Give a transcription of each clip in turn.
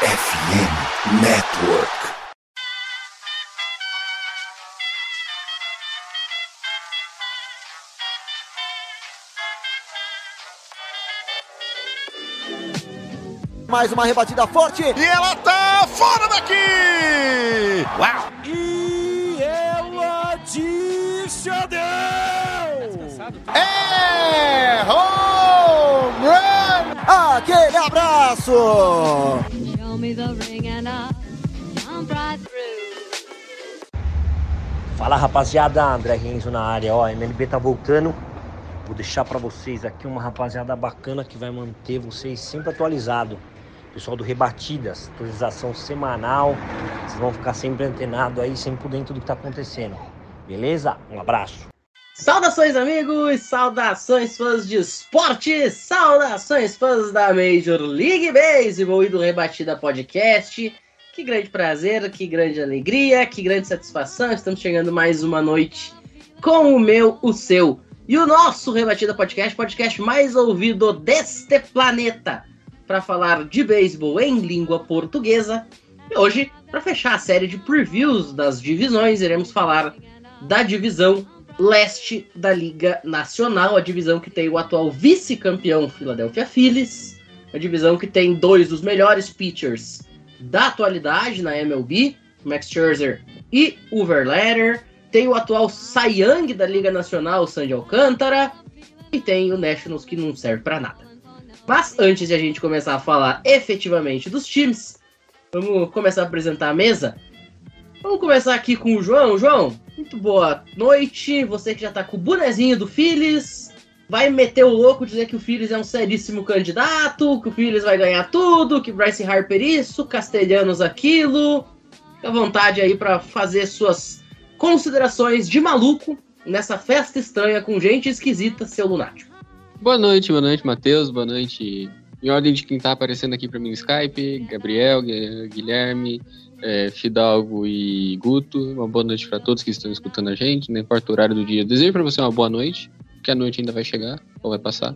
FM Network. Mais uma rebatida forte. E ela tá fora daqui! Uau! E ela descendeu! É home run! Aquele abraço! Fala rapaziada, André Renzo na área, ó, MLB tá voltando. Vou deixar pra vocês aqui uma rapaziada bacana que vai manter vocês sempre atualizados. Pessoal do Rebatidas, atualização semanal. Vocês vão ficar sempre antenados aí, sempre por dentro do que tá acontecendo. Beleza? Um abraço. Saudações, amigos! Saudações, fãs de esporte! Saudações, fãs da Major League Baseball e do Rebatida Podcast. Que grande prazer, que grande alegria, que grande satisfação. Estamos chegando mais uma noite com o meu, o seu e o nosso Rebatida Podcast, podcast mais ouvido deste planeta, para falar de beisebol em língua portuguesa. E hoje, para fechar a série de previews das divisões, iremos falar da divisão leste da Liga Nacional, a divisão que tem o atual vice-campeão Philadelphia Phillies, a divisão que tem dois dos melhores pitchers da atualidade na MLB, Max Scherzer e o tem o atual Cy Young da Liga Nacional, Sandy Alcântara, e tem o Nationals que não serve para nada. Mas antes de a gente começar a falar efetivamente dos times, vamos começar a apresentar a mesa. Vamos começar aqui com o João. João, muito boa noite. Você que já tá com o bonezinho do Phillies. Vai meter o louco dizer que o Phillies é um seríssimo candidato, que o Phillies vai ganhar tudo, que Bryce Harper isso, Castelhanos aquilo. Fica à vontade aí para fazer suas considerações de maluco nessa festa estranha com gente esquisita, seu lunático. Boa noite, boa noite, Matheus. Boa noite. Em ordem de quem tá aparecendo aqui para mim no Skype, Gabriel, Gu- Guilherme, é, Fidalgo e Guto. Uma boa noite para todos que estão escutando a gente, não importa o horário do dia. Desejo para você uma boa noite, que a noite ainda vai chegar, ou vai passar.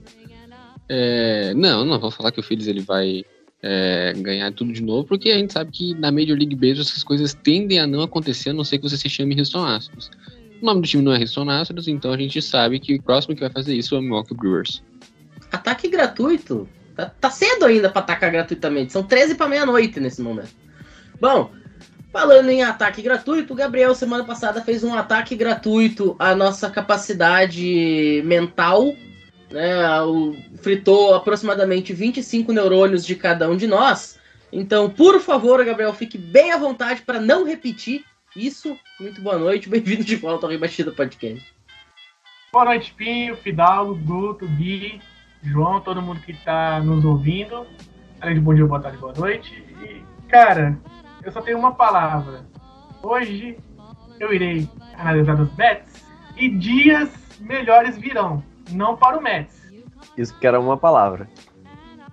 É, não, não vou falar que o Phillies ele vai é, ganhar tudo de novo, porque a gente sabe que na Major League Baseball essas coisas tendem a não acontecer, a não ser que você se chame Houston Astros. O nome do time não é Houston Astros, então a gente sabe que o próximo que vai fazer isso é o Milwaukee Brewers. Ataque gratuito. Tá, tá cedo ainda para atacar gratuitamente. São 13 para meia-noite nesse momento. Bom, falando em ataque gratuito, o Gabriel semana passada fez um ataque gratuito à nossa capacidade mental. Né, o- fritou aproximadamente 25 neurônios de cada um de nós. Então, por favor, Gabriel, fique bem à vontade para não repetir isso. Muito boa noite, bem-vindo de volta ao Rebatida Podcast. Boa noite, Pinho, Fidalgo, Guto, Gui, João, todo mundo que tá nos ouvindo. Além de bom dia, boa tarde, boa noite. E, cara, eu só tenho uma palavra. Hoje eu irei analisar os bets e dias melhores virão. Não para o Mets. Isso que era uma palavra.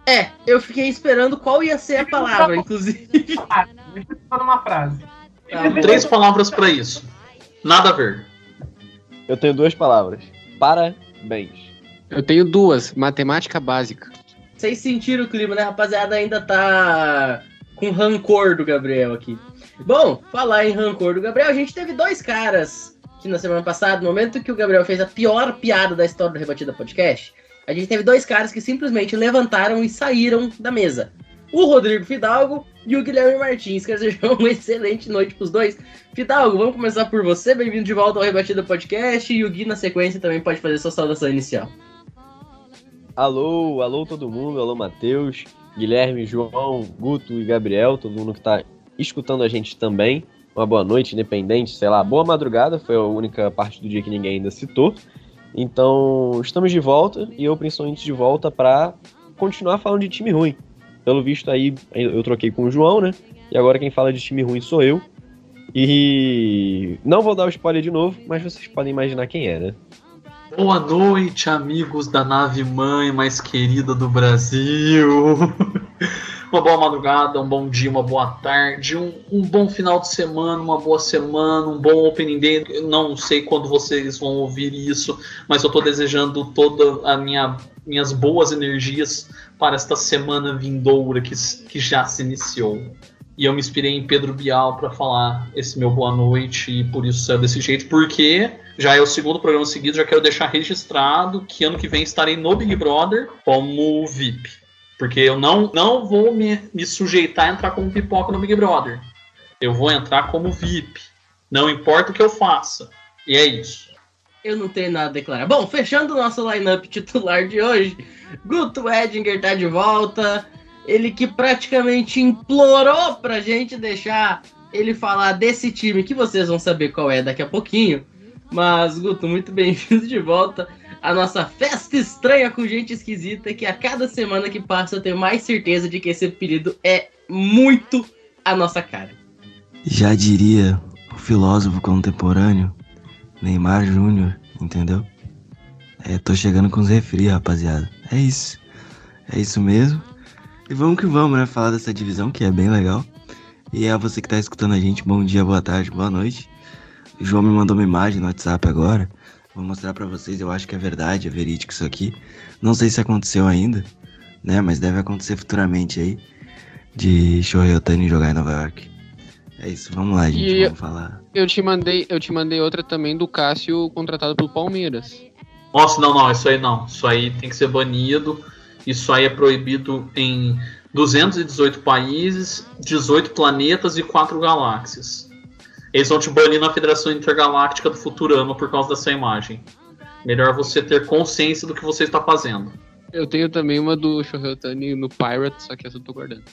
É, eu fiquei esperando qual ia ser a palavra, inclusive. Ah, deixa eu só numa frase. Bom. Três palavras pra isso. Nada a ver. Eu tenho duas palavras. Parabéns. Eu tenho duas, matemática básica. Vocês sentiram o clima, né, rapaziada? Ainda tá com rancor do Gabriel aqui. Bom, falar em rancor do Gabriel, a gente teve dois caras que na semana passada, no momento que o Gabriel fez a pior piada da história do Rebatida Podcast, a gente teve dois caras que simplesmente levantaram e saíram da mesa. O Rodrigo Fidalgo e o Guilherme Martins. Quer dizer, uma excelente noite pros dois. Fidalgo, vamos começar por você. Bem-vindo de volta ao Rebatida Podcast. E o Gui, na sequência, também pode fazer sua saudação inicial. Alô, alô todo mundo, alô Matheus, Guilherme, João, Guto e Gabriel, todo mundo que tá escutando a gente também. Uma boa noite, independente, sei lá, boa madrugada, foi a única parte do dia que ninguém ainda citou. Então, estamos de volta e eu principalmente de volta para continuar falando de time ruim. Pelo visto aí, eu troquei com o João, né? E agora quem fala de time ruim sou eu. E não vou dar o spoiler de novo, mas vocês podem imaginar quem é, né? Boa noite, amigos da nave mãe mais querida do Brasil. uma boa madrugada, um bom dia, uma boa tarde, um, um bom final de semana, uma boa semana, um bom opening day. Eu não sei quando vocês vão ouvir isso, mas eu tô desejando toda a minha minhas boas energias para esta semana vindoura que, que já se iniciou. E eu me inspirei em Pedro Bial para falar esse meu boa noite e por isso saiu desse jeito, porque já é o segundo programa seguido, já quero deixar registrado que ano que vem estarei no Big Brother como VIP. Porque eu não, não vou me, me sujeitar a entrar como pipoca no Big Brother. Eu vou entrar como VIP. Não importa o que eu faça. E é isso. Eu não tenho nada a declarar. Bom, fechando o nosso lineup titular de hoje, Guto Edinger tá de volta. Ele que praticamente implorou pra gente deixar ele falar desse time que vocês vão saber qual é daqui a pouquinho. Mas, Guto, muito bem-vindo de volta à nossa festa estranha com gente esquisita, que a cada semana que passa eu tenho mais certeza de que esse apelido é muito a nossa cara. Já diria o filósofo contemporâneo Neymar Júnior, entendeu? É, tô chegando com os refri, rapaziada. É isso. É isso mesmo. E vamos que vamos, né? Falar dessa divisão que é bem legal. E a você que tá escutando a gente, bom dia, boa tarde, boa noite. O João me mandou uma imagem no WhatsApp agora. Vou mostrar para vocês, eu acho que é verdade, é verídico isso aqui. Não sei se aconteceu ainda, né? Mas deve acontecer futuramente aí. De Shohei Otani jogar em Nova York. É isso, vamos lá, gente, E- vamos falar. Eu te mandei, eu te mandei outra também do Cássio contratado pelo Palmeiras. Nossa, não, não, isso aí não. Isso aí tem que ser banido. Isso aí é proibido em 218 países, 18 planetas e 4 galáxias. Eles vão te banir na Federação Intergaláctica do Futurama por causa dessa imagem. Melhor você ter consciência do que você está fazendo. Eu tenho também uma do Shohei Otani no Pirates, só que essa eu tô guardando.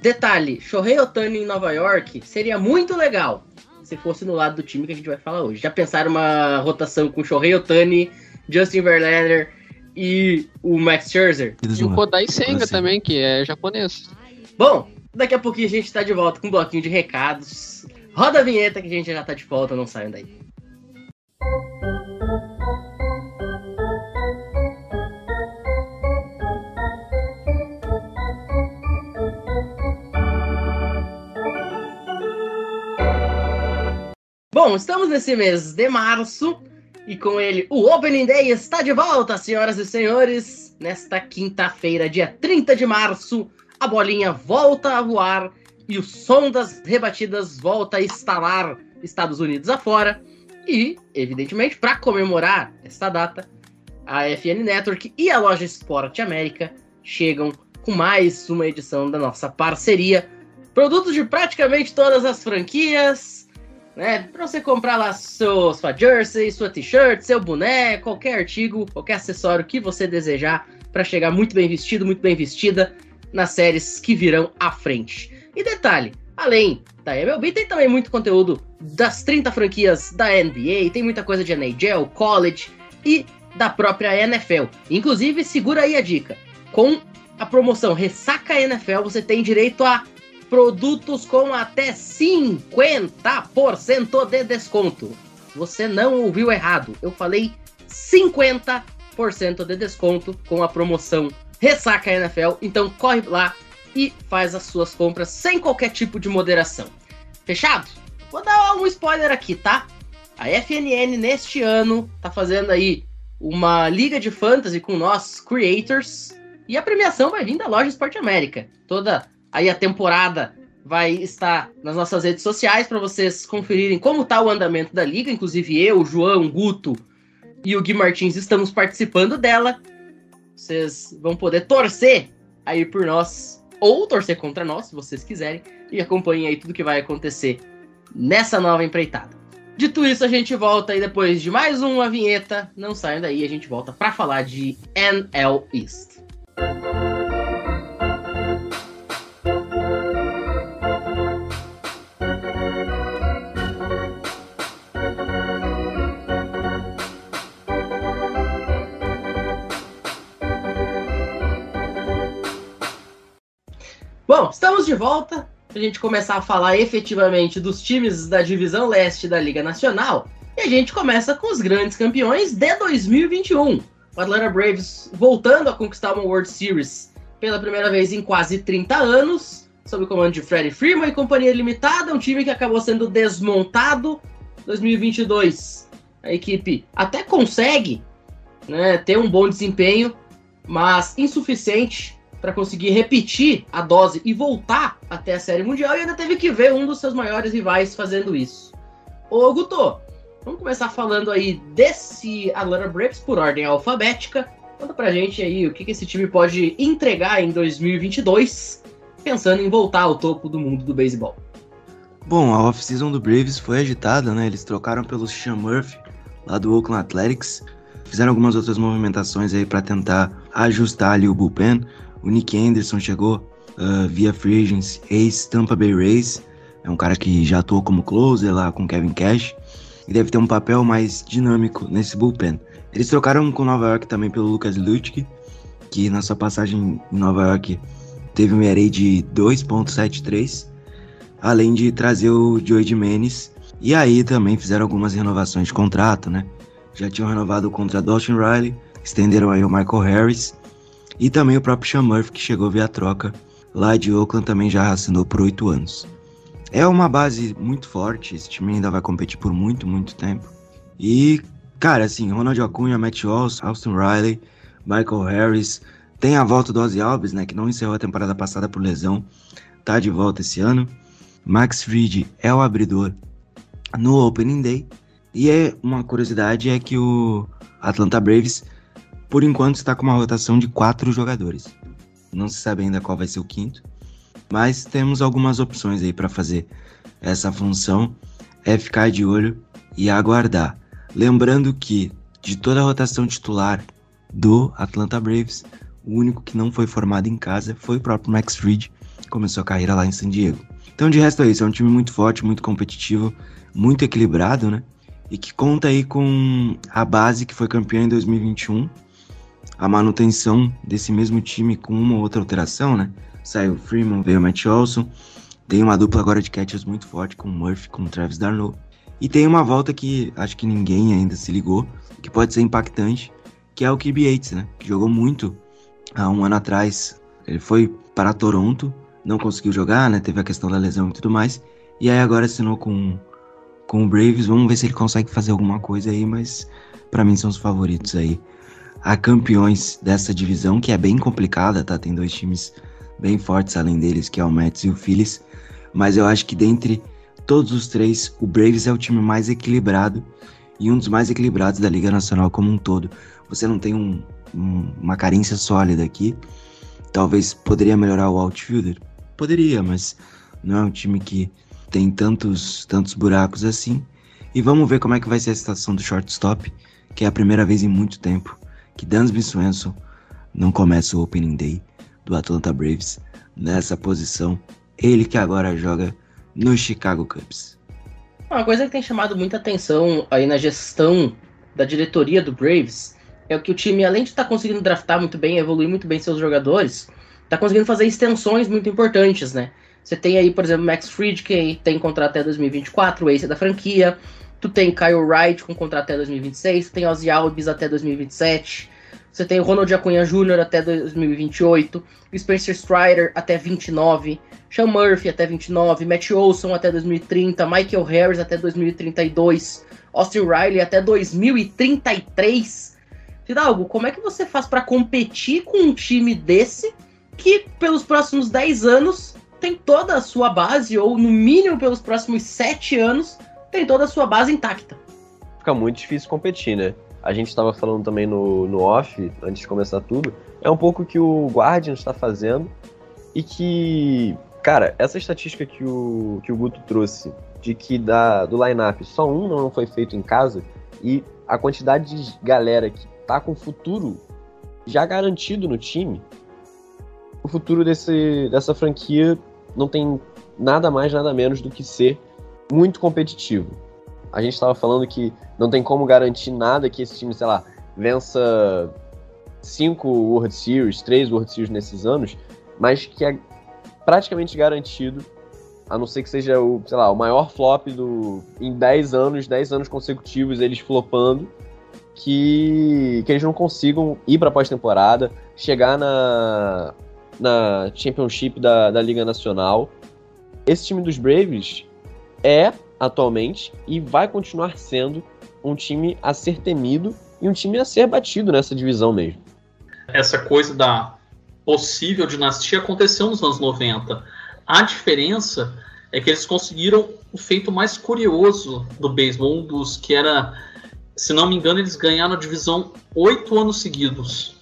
Detalhe, Shohei Otani em Nova York seria muito legal se fosse no lado do time que a gente vai falar hoje. Já pensaram uma rotação com Shohei Otani, Justin Verlander e o Max Scherzer? E o Kodai Senga também, que é japonês. Bom, daqui a pouquinho a gente tá de volta com um bloquinho de recados. Roda a vinheta que a gente já tá de volta, não saiam daí. Bom, estamos nesse mês de março e com ele o Opening Day está de volta, senhoras e senhores. Nesta quinta-feira, dia 30 de março, a bolinha volta a voar e o som das rebatidas volta a estalar Estados Unidos afora. E, evidentemente, para comemorar esta data, a FN Network e a loja Esporte América chegam com mais uma edição da nossa parceria. Produtos de praticamente todas as franquias, né? Para você comprar lá seu, sua jersey, sua t-shirt, seu boné, qualquer artigo, qualquer acessório que você desejar para chegar muito bem vestido, muito bem vestida nas séries que virão à frente. E detalhe, além da MLB, tem também muito conteúdo das 30 franquias da NBA, tem muita coisa de NHL, college e da própria NFL. Inclusive, segura aí a dica. Com a promoção Ressaca NFL, você tem direito a produtos com até 50% de desconto. Você não ouviu errado. Eu falei 50% de desconto com a promoção Ressaca NFL. Então corre lá e faz as suas compras sem qualquer tipo de moderação. Fechado? Vou dar um spoiler aqui, tá? A FNN neste ano tá fazendo aí uma liga de fantasy com nós creators e a premiação vai vir da loja Esporte América. Toda aí a temporada vai estar nas nossas redes sociais para vocês conferirem como tá o andamento da liga, inclusive eu, João, Guto e o Gui Martins estamos participando dela. Vocês vão poder torcer aí por nós ou torcer contra nós, se vocês quiserem, e acompanhem aí tudo que vai acontecer nessa nova empreitada. Dito isso, a gente volta aí depois de mais uma vinheta. Não saiam daí, a gente volta para falar de NL East. Bom, estamos de volta para a gente começar a falar efetivamente dos times da divisão leste da Liga Nacional. E a gente começa com os grandes campeões de 2021. O Atlanta Braves voltando a conquistar uma World Series pela primeira vez em quase 30 anos, sob o comando de Freddie Freeman e Companhia Limitada, um time que acabou sendo desmontado. 2022, a equipe até consegue né, ter um bom desempenho, mas insuficiente para conseguir repetir a dose e voltar até a Série Mundial e ainda teve que ver um dos seus maiores rivais fazendo isso. Ô Guto, vamos começar falando aí desse Atlanta Braves por ordem alfabética. Conta pra gente aí o que, que esse time pode entregar em 2022, pensando em voltar ao topo do mundo do beisebol. Bom, a off-season do Braves foi agitada, né? Eles trocaram pelo Sean Murphy, lá do Oakland Athletics. Fizeram algumas outras movimentações aí para tentar ajustar ali o bullpen. O Nick Anderson chegou uh, via free agency, ex-Tampa Bay Rays. É um cara que já atuou como closer lá com Kevin Cash e deve ter um papel mais dinâmico nesse bullpen. Eles trocaram com Nova York também pelo Lucas Lutzke, que na sua passagem em Nova York teve um ERA de 2.73, além de trazer o Joey Jimenez. E aí também fizeram algumas renovações de contrato, né? Já tinham renovado do Austin Riley, estenderam aí o Michael Harris e também o próprio Sean Murphy, que chegou via troca lá de Oakland, também já assinou por oito anos. É uma base muito forte, esse time ainda vai competir por muito, muito tempo. E Cara, assim, Ronald Acunha, Matt Walsh, Austin Riley, Michael Harris. Tem a volta do Ozzy Alves, né? Que não encerrou a temporada passada por lesão. Tá de volta esse ano. Max Fried é o abridor no Opening Day. E é uma curiosidade é que o Atlanta Braves, por enquanto, está com uma rotação de quatro jogadores. Não se sabe ainda qual vai ser o quinto. Mas temos algumas opções aí para fazer essa função. É ficar de olho e aguardar. Lembrando que, de toda a rotação titular do Atlanta Braves, o único que não foi formado em casa foi o próprio Max Fried, que começou a carreira lá em San Diego. Então, de resto é isso, é um time muito forte, muito competitivo, muito equilibrado, né? E que conta aí com a base que foi campeã em 2021, a manutenção desse mesmo time com uma ou outra alteração, né? Saiu Freeman, veio Matt Olson, tem uma dupla agora de catchers muito forte com Murphy, com Travis Darno. E tem uma volta que acho que ninguém ainda se ligou, que pode ser impactante, que é o Kirby Yates, né? Que jogou muito há um ano atrás. Ele foi para Toronto, não conseguiu jogar, né? Teve a questão da lesão e tudo mais. E aí agora assinou com, com o Braves. Vamos ver se ele consegue fazer alguma coisa aí, mas para mim são os favoritos aí. A campeões dessa divisão, que é bem complicada, tá? Tem dois times bem fortes além deles, que é o Mets e o Phillies. Mas eu acho que dentre todos os três, o Braves é o time mais equilibrado e um dos mais equilibrados da Liga Nacional como um todo. Você não tem um, um, uma carência sólida aqui. Talvez poderia melhorar o outfielder? Poderia, mas não é um time que tem tantos, tantos buracos assim. E vamos ver como é que vai ser a situação do shortstop, que é a primeira vez em muito tempo que Dansby Swenson não começa o opening day do Atlanta Braves nessa posição. Ele que agora joga no Chicago Cubs. Uma coisa que tem chamado muita atenção aí na gestão da diretoria do Braves é que o time, além de estar tá conseguindo draftar muito bem, evoluir muito bem seus jogadores, está conseguindo fazer extensões muito importantes, né? Você tem aí, por exemplo, Max Fried, que tem contrato até 2024, o ace da franquia. Tu tem Kyle Wright com contrato até 2026, tu tem Ozzy Alves até 2027. Você tem Ronald Acunha Jr. até 2028, o Spencer Strider até 29, Sean Murphy até 29, Matt Olson até 2030, Michael Harris até 2032, Austin Riley até 2033. Fidalgo, como é que você faz para competir com um time desse que pelos próximos 10 anos tem toda a sua base, ou no mínimo pelos próximos 7 anos, tem toda a sua base intacta? Fica muito difícil competir, né? a gente estava falando também no, no off, antes de começar tudo, é um pouco que o Guardian está fazendo e que, cara, essa estatística que o, que o Guto trouxe de que da, do line-up só um não foi feito em casa e a quantidade de galera que tá com futuro já garantido no time, o futuro desse, dessa franquia não tem nada mais, nada menos do que ser muito competitivo a gente estava falando que não tem como garantir nada que esse time, sei lá, vença cinco World Series, três World Series nesses anos, mas que é praticamente garantido, a não ser que seja o, sei lá, o maior flop do em 10 anos, 10 anos consecutivos eles flopando, que, que eles não consigam ir para pós-temporada, chegar na, na Championship da, da Liga Nacional. Esse time dos Braves é atualmente e vai continuar sendo um time a ser temido e um time a ser batido nessa divisão mesmo. Essa coisa da possível dinastia aconteceu nos anos 90. A diferença é que eles conseguiram o feito mais curioso do beisebol, um dos que era, se não me engano, eles ganharam a divisão oito anos seguidos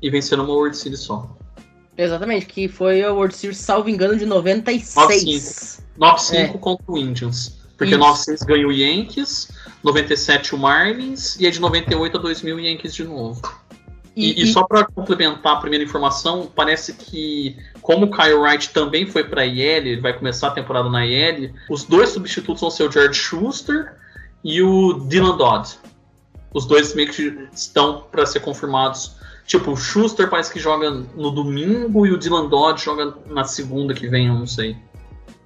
e venceram uma World Series só. Exatamente, que foi a World Series, salvo engano, de 96. 9-5 É. contra o Indians. Porque Isso. 9-6 ganhou o Yankees, 97 o Marlins e é de 98 a 2000 o Yankees de novo. E, e só para complementar a primeira informação, parece que, como o Kyle Wright também foi para a IL, ele vai começar a temporada na IL, os dois substitutos vão ser o George Schuster e o Dylan Dodd. Os dois meio que estão para ser confirmados. Tipo, o Schuster parece que joga no domingo e o Dylan Dodd joga na segunda que vem, eu não sei.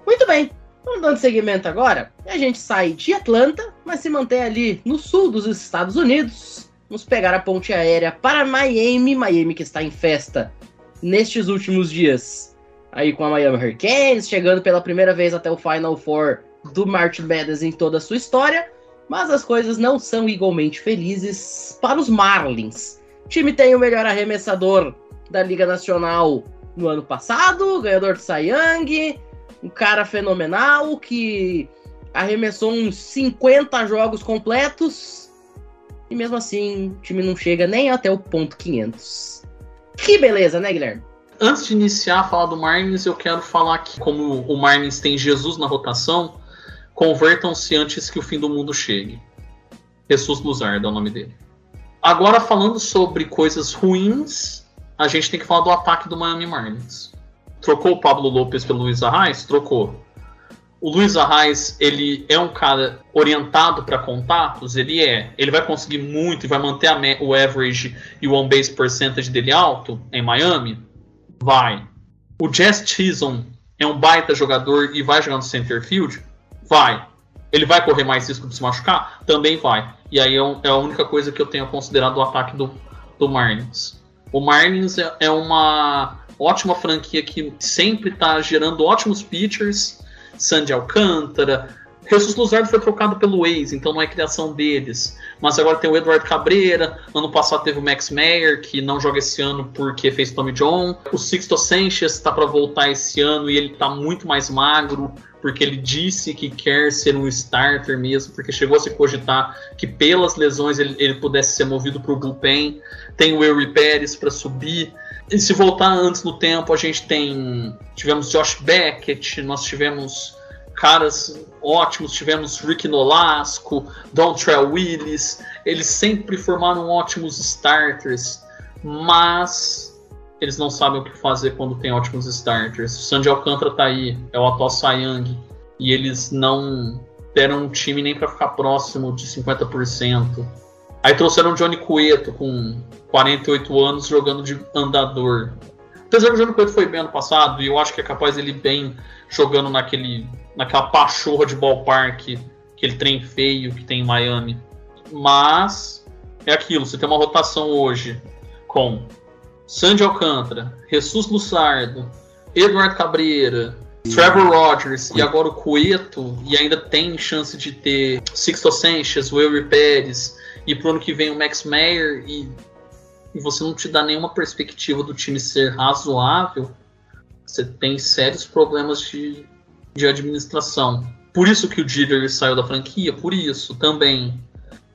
Muito bem. Vamos dando seguimento agora. A gente sai de Atlanta, mas se mantém ali no sul dos Estados Unidos. Vamos pegar a ponte aérea para Miami. Miami que está em festa nestes últimos dias. Aí com a Miami Hurricanes, chegando pela primeira vez até o Final Four do March Madness em toda a sua história. Mas as coisas não são igualmente felizes para os Marlins. O time tem o melhor arremessador da Liga Nacional no ano passado, ganhador de Young, um cara fenomenal que arremessou uns 50 jogos completos e mesmo assim o time não chega nem até o ponto 500. Que beleza, né, Guilherme? Antes de iniciar a falar do Marlins, eu quero falar que, como o Marlins tem Jesus na rotação, convertam-se antes que o fim do mundo chegue. Jesus Luzardo é o nome dele. Agora, falando sobre coisas ruins, a gente tem que falar do ataque do Miami Marlins. Trocou o Pablo Lopes pelo Luiz Arraes? Trocou. O Luiz Arraes, ele é um cara orientado para contatos? Ele é. Ele vai conseguir muito e vai manter o average e o on-base percentage dele alto em Miami? Vai. O Jazz Chisholm é um baita jogador e vai jogar no center field? Vai. Ele vai correr mais risco de se machucar? Também vai. E aí é, é a única coisa que eu tenho considerado do ataque do, do Marlins. O Marlins é, é uma ótima franquia que sempre está gerando ótimos pitchers. Sandy Alcântara. Jesus Luzardo foi trocado pelo Waze, então não é criação deles. Mas agora tem o Eduardo Cabreira. Ano passado teve o Max Meyer, que não joga esse ano porque fez Tommy John. O Sixto Sanchez está para voltar esse ano e ele está muito mais magro, porque ele disse que quer ser um starter mesmo, porque chegou a se cogitar que pelas lesões ele, ele pudesse ser movido para o bullpen. Tem o Eury Pérez para subir. E se voltar antes no tempo, a gente tem. Tivemos Josh Beckett, nós tivemos caras ótimos, tivemos Rick Nolasco, Dontrell Willis. Eles sempre formaram ótimos starters, mas eles não sabem o que fazer quando tem ótimos starters. O Sandy Alcântara tá aí, é o atual Young, e eles não deram um time nem para ficar próximo de 50%. Aí trouxeram o Johnny Cueto com 48 anos jogando de andador. Apesar que o Johnny Cueto foi bem ano passado, e eu acho que é capaz ele bem jogando naquele, naquela pachorra de ballpark, aquele trem feio que tem em Miami. Mas é aquilo, você tem uma rotação hoje com Sandy Alcântara, Jesus Lussardo, Eduardo Cabreira, Trevor Rogers e agora o Cueto, e ainda tem chance de ter Sixto Sanchez, Wilry Pérez, e pro ano que vem o Max Meyer, e, e você não te dá nenhuma perspectiva do time ser razoável, você tem sérios problemas de, de administração. Por isso que o Jeter saiu da franquia, por isso também.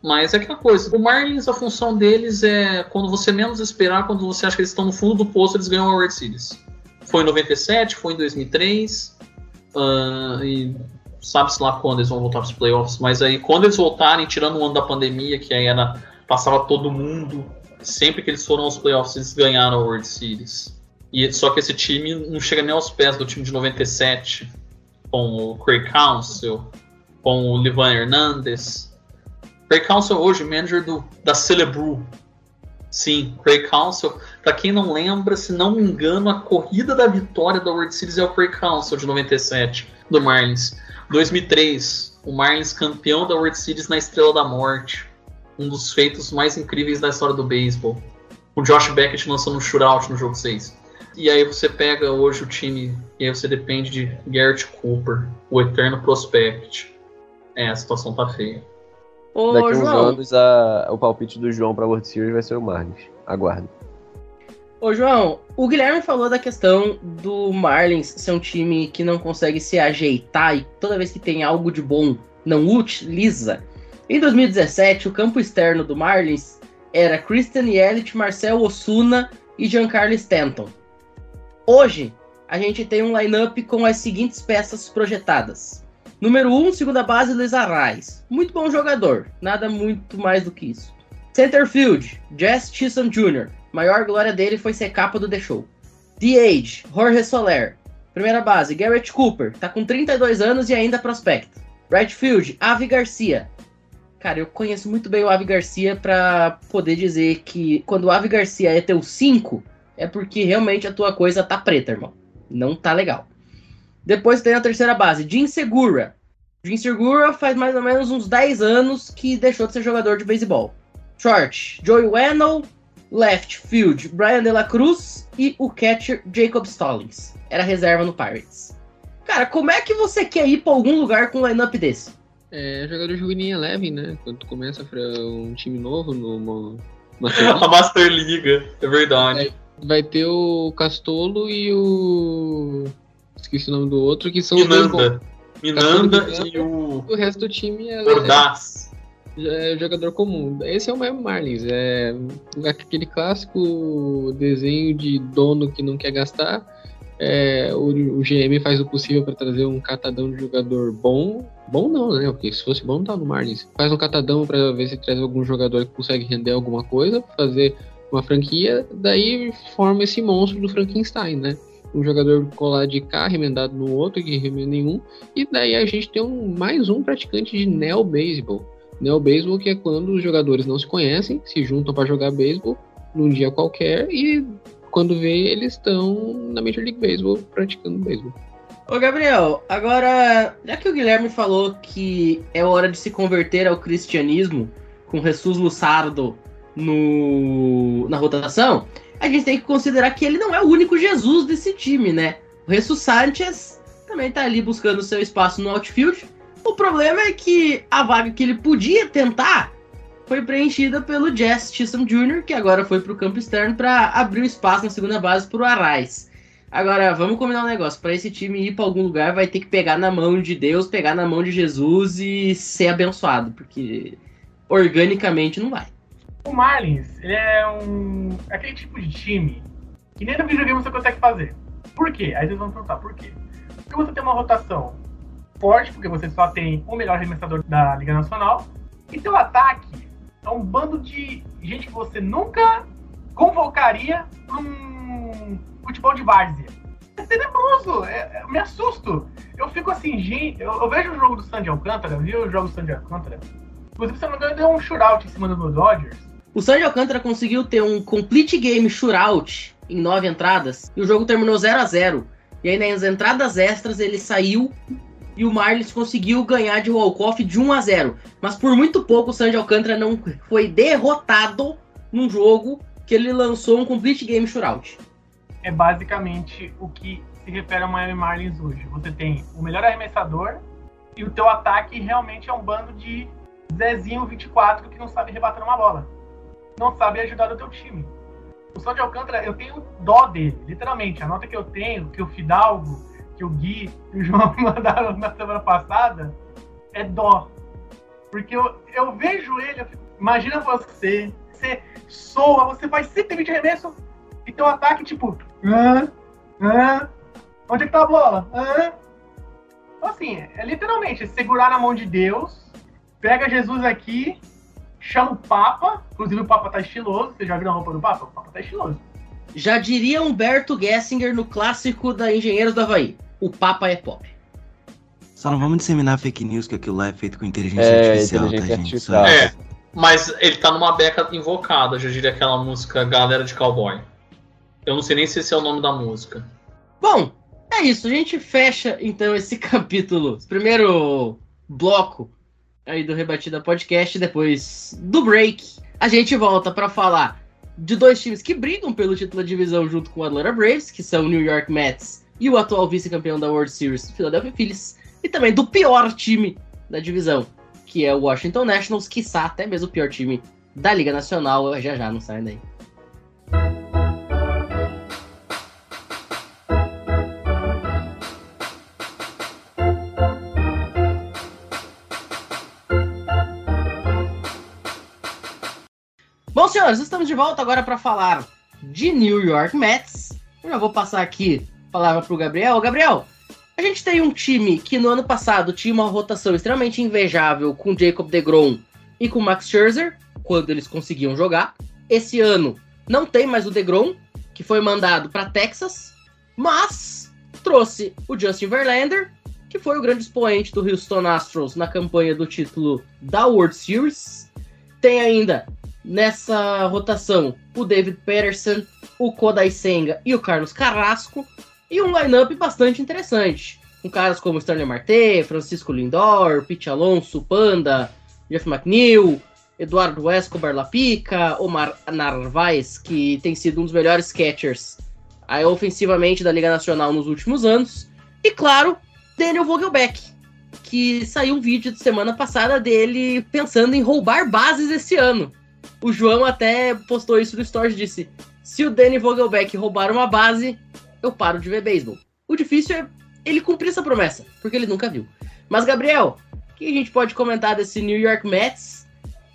Mas é aquela coisa, o Marlins, a função deles é quando você menos esperar, quando você acha que eles estão no fundo do poço, eles ganham a World Series. Foi em 97, foi em 2003, ah, e sabe-se lá quando eles vão voltar para os playoffs. Mas aí, quando eles voltarem, tirando o ano da pandemia, que aí era, passava todo mundo, sempre que eles foram aos playoffs, eles ganharam a World Series. E, só que esse time não chega nem aos pés do time de 97, com o Craig Counsell, com o Livan Hernandez. Craig Counsell hoje, manager do, da Celebru. Sim, Craig Counsell. Pra quem não lembra, se não me engano, a corrida da vitória da World Series é o Craig Counsell de 97, do Marlins. 2003, o Marlins campeão da World Series na Estrela da Morte. Um dos feitos mais incríveis da história do beisebol. O Josh Beckett lançando um shootout no jogo 6. E aí você pega hoje o time e aí você depende de Garrett Cooper, o eterno prospect. É, a situação tá feia. Ô, Daqui a uns João, anos, a- o palpite do João pra World Series vai ser o Marlins. Aguardo. Ô, João, o Guilherme falou da questão do Marlins ser um time que não consegue se ajeitar e toda vez que tem algo de bom não utiliza. Em 2017, o campo externo do Marlins era Christian Yelich, Marcel Osuna e Giancarlo Stanton. Hoje, a gente tem um lineup com as seguintes peças projetadas. Número 1, um, segunda base, Luiz Arraes. Muito bom jogador, nada muito mais do que isso. Centerfield, Jess Chisholm Jr. Maior glória dele foi ser capa do The Show. DH, Jorge Soler. Primeira base, Garrett Cooper. Tá com 32 anos e ainda prospecta. Right field, Avi Garcia. Cara, eu conheço muito bem o Avi Garcia para poder dizer que quando o Avi Garcia é teu 5, é porque realmente a tua coisa tá preta, irmão. Não tá legal. Depois tem a terceira base, Jim Segura. Jim Segura faz mais ou menos uns 10 anos que deixou de ser jogador de beisebol. Short, Joey Wennell, left field, Brian De La Cruz e o catcher Jacob Stallings. Era reserva no Pirates. Cara, como é que você quer ir para algum lugar com um lineup desse? É jogador de linha leve, né? Quando tu começa para um time novo numa Master a Master Liga, é verdade. É, vai ter o Castolo e o esqueci o nome do outro que são Minanda. os Minanda e o o resto do time é Ordaz é jogador comum. Esse é o Miami Marlins. É aquele clássico desenho de dono que não quer gastar. É, o, o, GM faz o possível para trazer um catadão de jogador bom. Bom não, né? Porque se fosse bom, não tá no Marlins. Faz um catadão para ver se traz algum jogador que consegue render alguma coisa, fazer uma franquia. Daí forma esse monstro do Frankenstein, né? Um jogador colar de cá, remendado no outro, que remenda nenhum. E daí a gente tem um, mais um praticante de neo baseball Neo Baseball, que é quando os jogadores não se conhecem, se juntam para jogar beisebol num dia qualquer e quando vê eles estão na Major League Baseball praticando beisebol. Ô Gabriel, agora, já que o Guilherme falou que é hora de se converter ao cristianismo com Jesus Lussardo no, na rotação, a gente tem que considerar que ele não é o único Jesus desse time, né? O Jesus Sanchez também tá ali buscando seu espaço no outfield, o problema é que a vaga que ele podia tentar foi preenchida pelo Jess Chisholm Jr., que agora foi para o campo externo para abrir o espaço na segunda base para o Arraes. Agora, vamos combinar um negócio. Para esse time ir para algum lugar, vai ter que pegar na mão de Deus, pegar na mão de Jesus e ser abençoado, porque organicamente não vai. O Marlins, ele é um aquele tipo de time que nem no videogame você consegue fazer. Por quê? Aí vocês vão perguntar por quê. Porque você tem uma rotação forte, porque você só tem o melhor arremessador da Liga Nacional. E seu ataque é um bando de gente que você nunca convocaria para um futebol de várzea. É tenebroso, é, é, me assusto. Eu fico assim, gente, eu, eu, vejo o jogo do Sandy Alcântara, viu o jogo do Sandy Alcântara? Inclusive, se não deu um shootout em cima do Dodgers. O Sandy Alcântara conseguiu ter um complete game shootout em nove entradas e o jogo terminou 0 a 0 E aí nas entradas extras ele saiu e o Marlins conseguiu ganhar de walk-off de 1 a 0. Mas por muito pouco o Sandy Alcântara não foi derrotado num jogo que ele lançou um complete game shootout. É basicamente o que se refere ao Miami Marlins hoje. Você tem o melhor arremessador e o teu ataque realmente é um bando de Zezinho 24 que não sabe rebater uma bola. Não sabe ajudar o teu time. O Sandy Alcântara, eu tenho dó dele, literalmente. A nota que eu tenho, que o Fidalgo que o Gui e o João mandaram na semana passada é dó. Porque eu, eu vejo ele, eu fico, imagina você, você soa, você faz 120 arremesso e teu ataque, tipo, ah, ah, onde é que tá a bola? Ah. Então, assim, é literalmente segurar na mão de Deus, pega Jesus aqui, chama o Papa, inclusive o Papa tá estiloso, você já viu a roupa do Papa? O Papa tá estiloso. Já diria Humberto Gessinger no clássico da Engenheiros do Havaí o Papa é pop. Só não vamos disseminar fake news que aquilo lá é feito com inteligência é, artificial, inteligência tá, artificial. gente? É, mas ele tá numa beca invocada, já diria aquela música Galera de Cowboy. Eu não sei nem se esse é o nome da música. Bom, é isso. A gente fecha então esse capítulo, esse primeiro bloco aí do Rebatida Podcast. Depois do break, a gente volta para falar de dois times que brigam pelo título da divisão junto com o Atlanta Braves, que são o New York Mets e o atual vice-campeão da World Series, Philadelphia Phillies, e também do pior time da divisão, que é o Washington Nationals, quiçá até mesmo o pior time da Liga Nacional. Já já, não sai daí. Senhores, estamos de volta agora para falar de New York Mets. Eu já vou passar aqui a palavra para o Gabriel. Gabriel, a gente tem um time que no ano passado tinha uma rotação extremamente invejável com Jacob DeGrom e com Max Scherzer, quando eles conseguiam jogar. Esse ano não tem mais o DeGrom, que foi mandado para Texas, mas trouxe o Justin Verlander, que foi o grande expoente do Houston Astros na campanha do título da World Series. Tem ainda nessa rotação. O David Peterson, o Kodai Senga e o Carlos Carrasco, e um lineup bastante interessante, com caras como Stanley Marte, Francisco Lindor, Pete Alonso, Panda, Jeff McNeil, Eduardo Escobar Lapica, Omar Narvaez, que tem sido um dos melhores catchers aí, ofensivamente da Liga Nacional nos últimos anos, e claro, Daniel Vogelbeck, que saiu um vídeo de semana passada dele pensando em roubar bases esse ano. O João até postou isso no story e disse: se o Danny Vogelbeck roubar uma base, eu paro de ver beisebol. O difícil é ele cumprir essa promessa, porque ele nunca viu. Mas, Gabriel, o que a gente pode comentar desse New York Mets,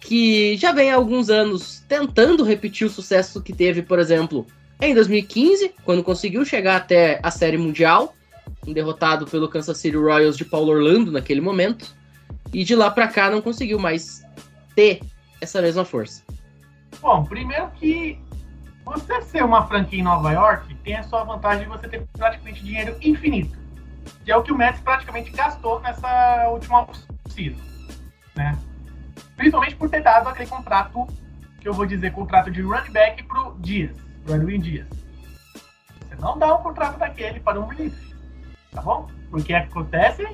que já vem há alguns anos tentando repetir o sucesso que teve, por exemplo, em 2015, quando conseguiu chegar até a Série Mundial, derrotado pelo Kansas City Royals de Paulo Orlando naquele momento, e de lá para cá não conseguiu mais ter essa mesma força. Bom, primeiro que você ser uma franquia em Nova York tem a sua vantagem de você ter praticamente dinheiro infinito. Que é o que o Mets praticamente gastou nessa última off-season, né? Principalmente por ter dado aquele contrato, que eu vou dizer contrato de running back pro Dias, pro Edwin Dias. Você não dá um contrato daquele para um relief, tá bom? Porque acontece,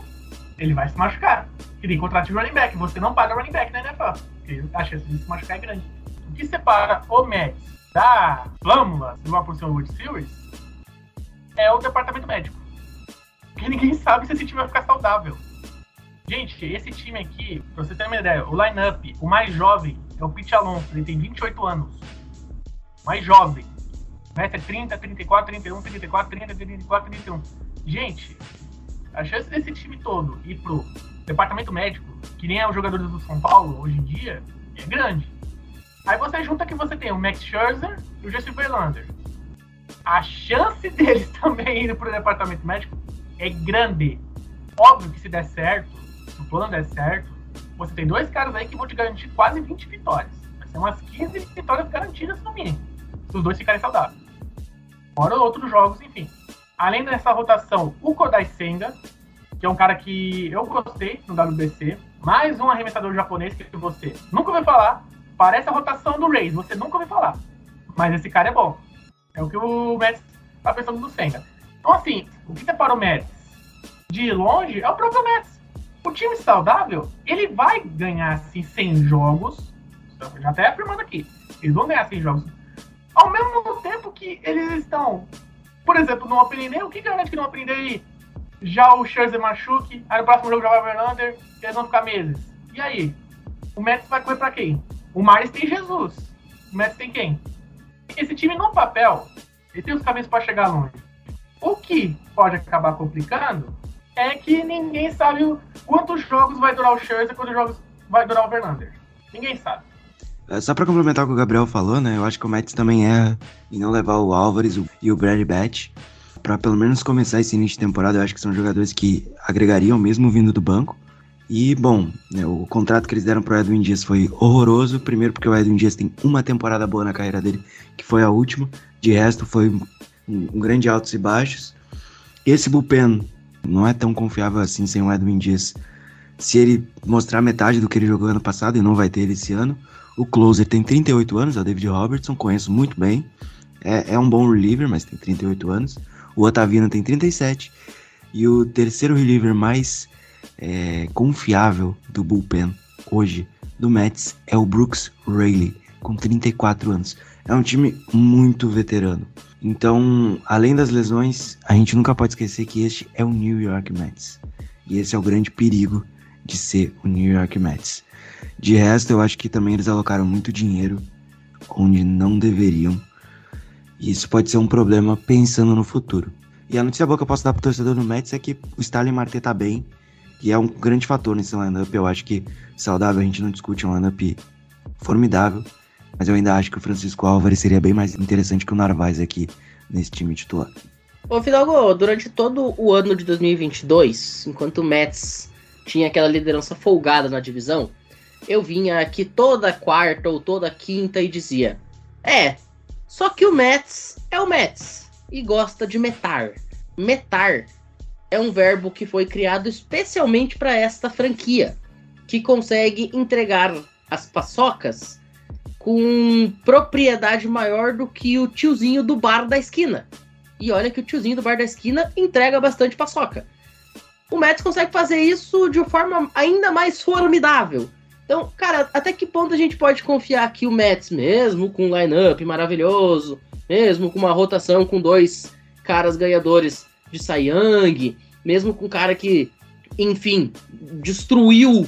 ele vai se machucar. Que tem contrato de running back, você não paga running back na NFL, porque a chance de se machucar é grande. O que separa o Mets da flâmula de uma posição World Series é o departamento médico. Porque ninguém sabe se esse time vai ficar saudável. Gente, esse time aqui, pra você ter uma ideia, o line-up, o mais jovem é o Pete Alonso, ele tem 28 anos. O mais jovem. O resto é 30, 34, 31, 34, 30, 34, 31. Gente, a chance desse time todo ir pro departamento médico, que nem é os jogadores do São Paulo hoje em dia, é grande. Aí você junta que você tem o Max Scherzer e o Jesse Verlander. A chance deles também indo pro departamento médico é grande. Óbvio que se der certo, se o plano der certo, você tem dois caras aí que vão te garantir quase 20 vitórias. Vai ser umas 15 vitórias garantidas no mínimo, se os dois ficarem saudáveis. Fora outros jogos, enfim. Além dessa rotação, o Kodai Senga, que é um cara que eu gostei no WBC, mais um arremessador japonês que você nunca ouviu falar, Parece a rotação do Rays, você nunca ouviu falar. Mas esse cara é bom. É o que o Mets tá pensando do Senga. Então, assim, o que separa o Mets de longe é o próprio Mets. O time saudável, ele vai ganhar, assim, 100 jogos. Já até afirmando aqui. Eles vão ganhar 100 jogos. Ao mesmo tempo que eles estão, por exemplo, no Opening Day, o que garante que no Opening Day já o Scherzer machuque, aí no próximo jogo já vai o Verlander, eles vão ficar meses. E aí? O Mets vai correr pra quem? O Mares tem Jesus. O Mets tem quem? Esse time no papel, ele tem os caminhos para chegar longe. O que pode acabar complicando é que ninguém sabe quantos jogos vai durar o Scherzer, quantos jogos vai durar o Verlander. Ninguém sabe. É, só pra complementar o que o Gabriel falou, né? Eu acho que o Mets também é em não levar o Álvares e o Brad Batch para pelo menos começar esse início de temporada. Eu acho que são jogadores que agregariam mesmo vindo do banco. E, bom, né, o contrato que eles deram pro Edwin Dias foi horroroso. Primeiro porque o Edwin Dias tem uma temporada boa na carreira dele, que foi a última. De resto, foi um, um grande altos e baixos. Esse bullpen não é tão confiável assim sem o Edwin Dias. Se ele mostrar metade do que ele jogou ano passado, e não vai ter ele esse ano. O closer tem 38 anos, é o David Robertson, conheço muito bem. É, é um bom reliever, mas tem 38 anos. O Otavino tem 37. E o terceiro reliever mais é, confiável do bullpen hoje do Mets é o Brooks Raley, com 34 anos. É um time muito veterano. Então, além das lesões, a gente nunca pode esquecer que este é o New York Mets. E esse é o grande perigo de ser o New York Mets. De resto, eu acho que também eles alocaram muito dinheiro onde não deveriam. E isso pode ser um problema pensando no futuro. E a notícia boa que eu posso dar pro torcedor do Mets é que o Stalin Marte tá bem, que é um grande fator nesse lineup. Eu acho que saudável a gente não discute, um lineup formidável. Mas eu ainda acho que o Francisco Álvares seria bem mais interessante que o Narvaez aqui nesse time titular. Ô Fidalgo, durante todo o ano de 2022, enquanto o Mets tinha aquela liderança folgada na divisão, eu vinha aqui toda quarta ou toda quinta e dizia: É, só que o Mets é o Mets e gosta de metar. Metar é um verbo que foi criado especialmente para esta franquia, que consegue entregar as paçocas com propriedade maior do que o tiozinho do bar da esquina. E olha que o tiozinho do bar da esquina entrega bastante paçoca. O Mets consegue fazer isso de forma ainda mais formidável. Então, cara, até que ponto a gente pode confiar que o Mets, mesmo com um line-up maravilhoso, mesmo com uma rotação com dois caras ganhadores de Cy Young, mesmo com um cara que, enfim, destruiu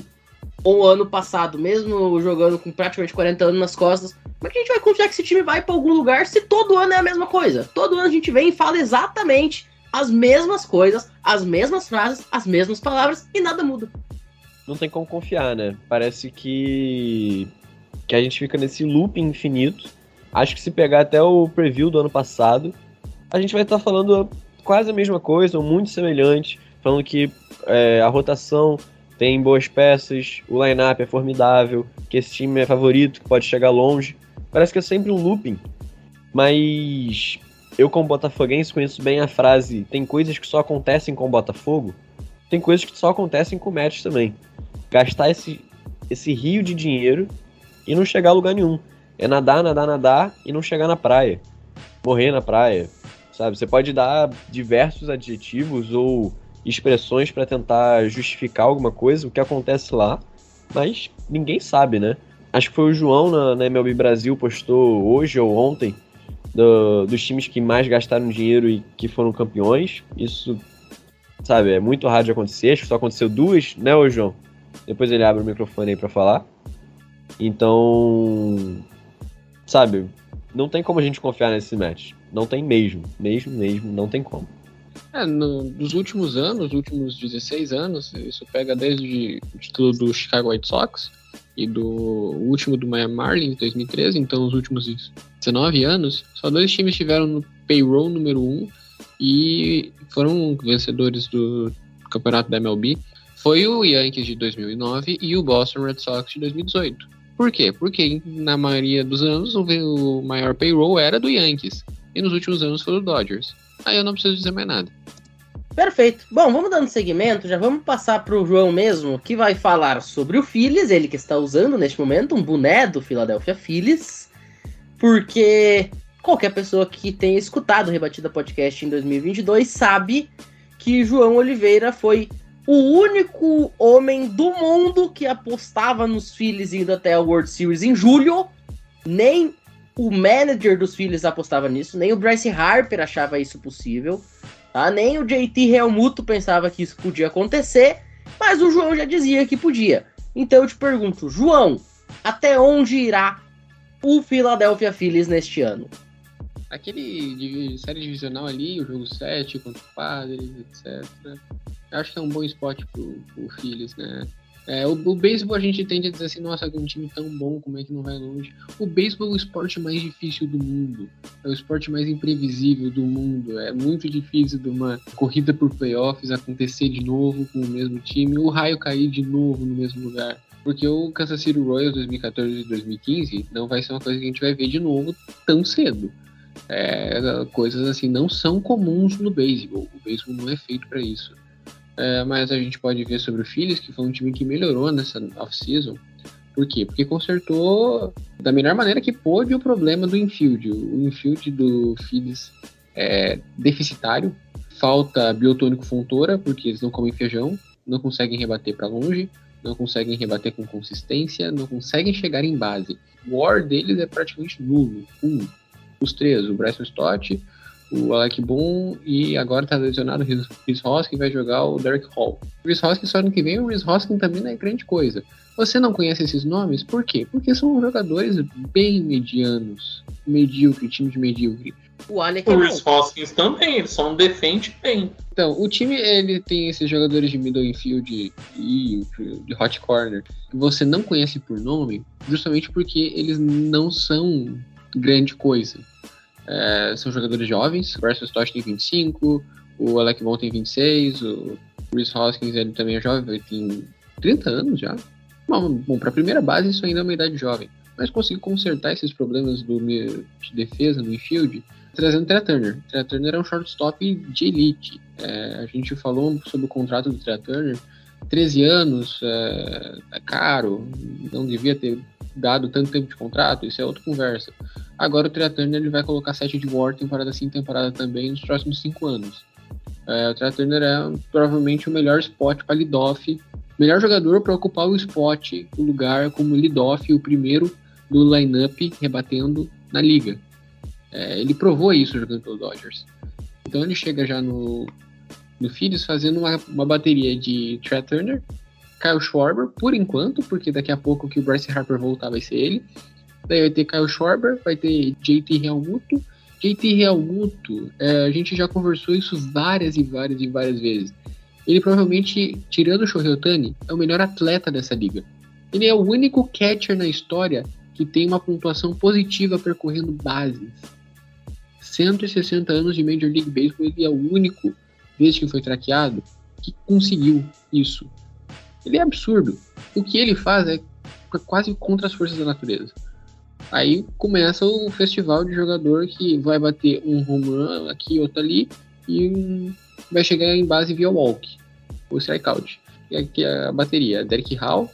o ano passado, mesmo jogando com praticamente 40 anos nas costas, como é que a gente vai confiar que esse time vai para algum lugar se todo ano é a mesma coisa? Todo ano a gente vem e fala exatamente as mesmas coisas, as mesmas frases, as mesmas palavras e nada muda. Não tem como confiar, né? Parece que que a gente fica nesse loop infinito. Acho que se pegar até o preview do ano passado, a gente vai estar falando quase a mesma coisa, ou muito semelhante, falando que é, a rotação tem boas peças, o line-up é formidável, que esse time é favorito, que pode chegar longe. Parece que é sempre um looping. Mas eu, como botafoguense, conheço bem a frase: tem coisas que só acontecem com o Botafogo, tem coisas que só acontecem com o Mets também. Gastar esse, esse rio de dinheiro e não chegar a lugar nenhum. É nadar, nadar, nadar e não chegar na praia. Morrer na praia. Sabe? Você pode dar diversos adjetivos ou expressões para tentar justificar alguma coisa, o que acontece lá, mas ninguém sabe, né? Acho que foi o João na, na MLB Brasil postou hoje ou ontem do, dos times que mais gastaram dinheiro e que foram campeões. Isso, sabe, é muito raro de acontecer. Acho que só aconteceu duas, né, ô João? Depois ele abre o microfone aí para falar. Então, sabe, não tem como a gente confiar nesse match. Não tem mesmo. Mesmo, mesmo, não tem como. É, no, nos últimos anos, últimos 16 anos, isso pega desde o título do Chicago White Sox e do último do Miami Marlins, 2013, então os últimos 19 anos, só dois times tiveram no payroll número 1 e foram vencedores do campeonato da MLB. Foi o Yankees de 2009 e o Boston Red Sox de 2018. Por quê? Porque na maioria dos anos o maior payroll era do Yankees e nos últimos anos foi do Dodgers. Aí eu não preciso dizer mais nada. Perfeito. Bom, vamos dando seguimento, já vamos passar para o João mesmo, que vai falar sobre o Phillies, ele que está usando neste momento um boné do Philadelphia Phillies, porque qualquer pessoa que tenha escutado o Rebatida Podcast em 2022 sabe que João Oliveira foi o único homem do mundo que apostava nos Phillies indo até a World Series em julho, nem o manager dos Phillies apostava nisso, nem o Bryce Harper achava isso possível, tá? Nem o JT Realmuto pensava que isso podia acontecer, mas o João já dizia que podia. Então eu te pergunto, João, até onde irá o Philadelphia Phillies neste ano? Aquele série divisional ali, o jogo 7 contra o Padres, etc. Acho que é um bom spot pro, pro Phillies, né? É, o, o beisebol a gente tende a dizer assim, nossa, um time tão bom, como é que não vai longe? O beisebol é o esporte mais difícil do mundo. É o esporte mais imprevisível do mundo. É muito difícil de uma corrida por playoffs acontecer de novo com o mesmo time, o raio cair de novo no mesmo lugar. Porque o Kansas City Royals 2014 e 2015 não vai ser uma coisa que a gente vai ver de novo tão cedo. É, coisas assim não são comuns no beisebol. O beisebol não é feito para isso. É, mas a gente pode ver sobre o Phillies, que foi um time que melhorou nessa off-season. Por quê? Porque consertou da melhor maneira que pôde o problema do infield. O infield do Phillies é deficitário, falta biotônico fontora, porque eles não comem feijão, não conseguem rebater para longe, não conseguem rebater com consistência, não conseguem chegar em base. O war deles é praticamente nulo. Um. Os três, o Bryson Stott, o Alec Boone e agora tá lesionado o Rhys- Rhys Hoskins vai jogar o Derek Hall. O Rhys Hoskins só ano que vem, o Rhys Hoskins também não é grande coisa. Você não conhece esses nomes? Por quê? Porque são jogadores bem medianos, medíocre, time de medíocre. O Alec é O bom. Rhys Hoskins também, ele só não defende bem. Então, o time ele tem esses jogadores de middle infield e de hot corner que você não conhece por nome, justamente porque eles não são grande coisa. É, são jogadores jovens, o Bryce Stott tem 25, o Alec Bond tem 26, o Chris Hoskins ele também é jovem, tem 30 anos já. Bom, para a primeira base isso ainda é uma idade jovem, mas conseguiu consertar esses problemas do, de defesa no infield trazendo o Trey Turner. O Trey Turner é um shortstop de elite. É, a gente falou sobre o contrato do Trey Turner. 13 anos, é, é caro, não devia ter dado tanto tempo de contrato, isso é outra conversa. Agora o Trey Turner ele vai colocar 7 de war, temporada sim, temporada também, nos próximos 5 anos. É, o Trey Turner é provavelmente o melhor spot para leadoff, melhor jogador para ocupar o spot, o lugar como leadoff, o primeiro do lineup rebatendo na liga. É, ele provou isso jogando pelo Dodgers. Então ele chega já no, no Phillies fazendo uma, uma bateria de Trey Turner, Kyle Schwarber, por enquanto, porque daqui a pouco que o Bryce Harper voltar vai ser ele. Daí vai ter Kyle Schwarber, vai ter JT Realmuto. JT Realmuto, é, a gente já conversou isso várias e várias e várias vezes. Ele provavelmente, tirando o Shohei Ohtani, é o melhor atleta dessa liga. Ele é o único catcher na história que tem uma pontuação positiva percorrendo bases. 160 anos de Major League Baseball, ele é o único, desde que foi traqueado, que conseguiu isso. Ele é absurdo. O que ele faz é quase contra as forças da natureza. Aí começa o festival de jogador que vai bater um run aqui, outro ali, e vai chegar em base via walk, ou strikeout. E aqui é a bateria: Derek Hall,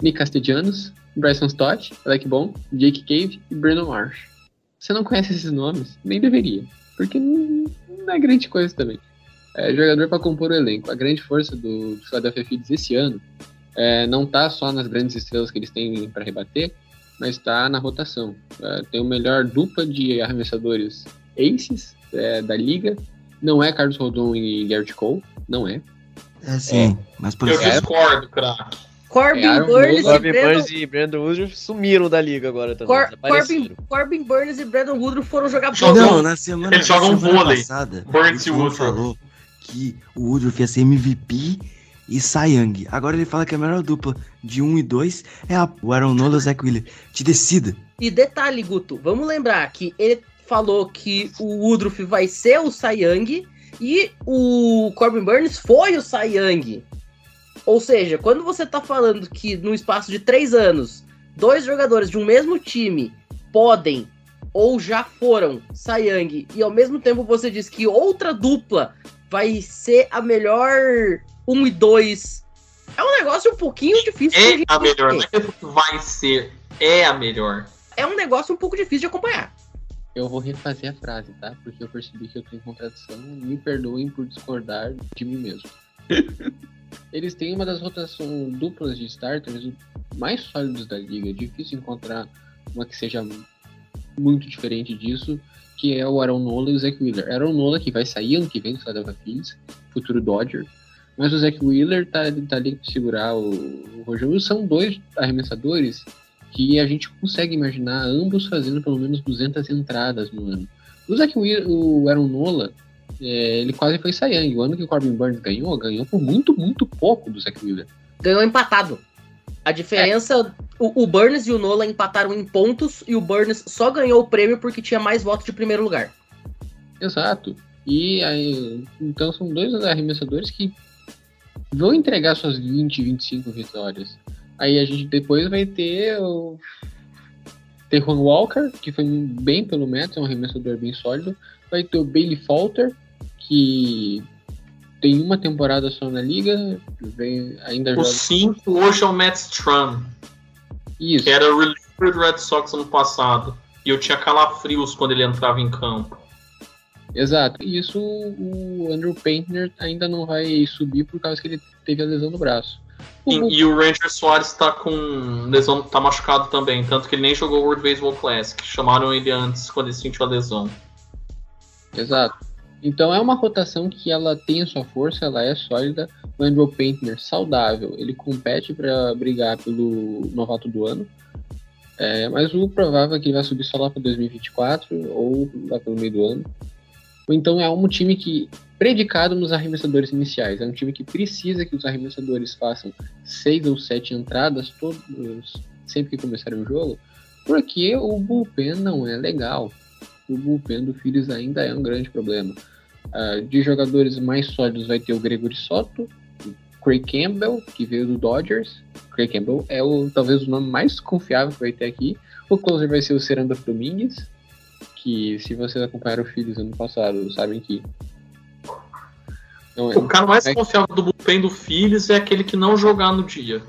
Nick Castellanos, Bryson Stott, Alec Bond, Jake Cave e Brandon Marsh. Você não conhece esses nomes? Nem deveria, porque não é grande coisa também. É jogador para compor o elenco. A grande força do Philadelphia Phillies esse ano é, não tá só nas grandes estrelas que eles têm para rebater, mas está na rotação. É, tem o melhor dupla de arremessadores aces é, da liga. Não é Carlos Rodon e Garrett Cole, não é. É sim, mas por Eu exemplo. discordo, craque. Corbin É, Burns e Corbin Brandon, Burns e Brandon Woodruff sumiram da liga agora também. Cor- Corbin. Corbin Burns e Brandon Woodruff foram jogar bola. Não, na semana, Eles na jogam semana vôlei. passada, Burns e Woodruff. falou que o Woodruff ia ser MVP e Young. Agora ele fala que a melhor dupla de 1 e 2 é a, o Aaron Nola e o Zach Wheeler. Te decida. E detalhe, Guto, vamos lembrar que ele falou que o Woodruff vai ser o Young e o Corbin Burns foi o Young. Ou seja, quando você tá falando que no espaço de três anos, dois jogadores de um mesmo time podem ou já foram Young e ao mesmo tempo você diz que outra dupla vai ser a melhor 1 e 2, é um negócio um pouquinho difícil de É gente a melhor, não é que vai ser, é a melhor. É um negócio um pouco difícil de acompanhar. Eu vou refazer a frase, tá? Porque eu percebi que eu tenho contradição. Me perdoem por discordar de mim mesmo. Eles têm uma das rotações duplas de starters mais sólidos da liga. É difícil encontrar uma que seja muito diferente disso, que é o Aaron Nola e o Zach Wheeler. Aaron Nola que vai sair ano que vem do Philadelphia Phillies, futuro Dodger. Mas o Zach Wheeler tá, tá ali para segurar o, o Rogério. São dois arremessadores que a gente consegue imaginar ambos fazendo pelo menos 200 entradas no ano. O Zach Wheeler, o Aaron Nola, é, ele quase foi Young. O ano que o Corbin Burns ganhou, ganhou por muito, muito pouco do Zach Wheeler. ganhou empatado. A diferença, o, o Burns e o Nola empataram em pontos e o Burns só ganhou o prêmio porque tinha mais votos de primeiro lugar. Exato. E aí, então são dois arremessadores que vão entregar suas 20, 25 vitórias. Aí a gente depois vai ter o Juan Walker, que foi bem pelo Mets, é um arremessador bem sólido. Vai ter o Bailey Falter, que tem uma temporada só na liga, vem, ainda O joga. 5 hoje é o Matt Strum, Isso. que era reliever do Red Sox ano passado. E eu tinha calafrios quando ele entrava em campo. Exato. E isso o Andrew Painter ainda não vai subir por causa que ele teve a lesão no braço. O- E, e o Ranger Soares tá com lesão, tá machucado também, tanto que ele nem jogou o World Baseball Classic. Chamaram ele antes quando ele sentiu a lesão. Exato. Então é uma rotação que ela tem a sua força, ela é sólida. O Andrew Paintner saudável, ele compete para brigar pelo novato do ano. É, mas o provável é que ele vai subir só lá para 2024 ou lá pelo meio do ano. Então é um time que predicado nos arremessadores iniciais. É um time que precisa que os arremessadores façam seis ou sete entradas todos sempre que começarem o jogo, porque o bullpen não é legal. O bullpen do Phillies ainda é um grande problema. Uh, de jogadores mais sólidos vai ter o Gregory Soto, o Craig Campbell, que veio do Dodgers. Craig Campbell é o, talvez o nome mais confiável que vai ter aqui. O closer vai ser o Seranda Domingues, que se vocês acompanharam o Phillies ano passado, sabem que não, o cara mais é... confiável do bullpen do Phillies é aquele que não jogar no dia.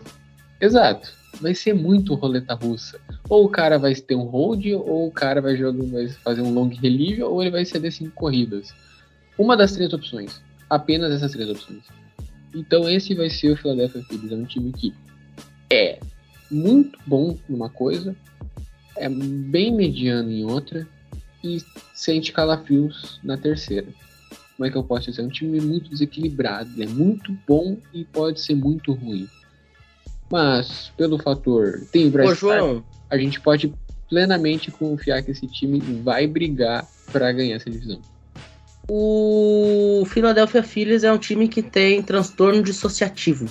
Exato. Vai ser muito roleta russa. Ou o cara vai ter um hold, ou o cara vai, jogar, vai fazer um long relief, ou ele vai ceder cinco corridas. Uma das três opções. Apenas essas três opções. Então esse vai ser o Philadelphia Phillies. É um time que é muito bom numa coisa, é bem mediano em outra e sente calafrios na terceira. Como é que eu posso dizer? É um time muito desequilibrado, é muito bom e pode ser muito ruim. Mas, pelo fator tem o João. a gente pode plenamente confiar que esse time vai brigar para ganhar essa divisão. O Philadelphia Phillies é um time que tem transtorno dissociativo.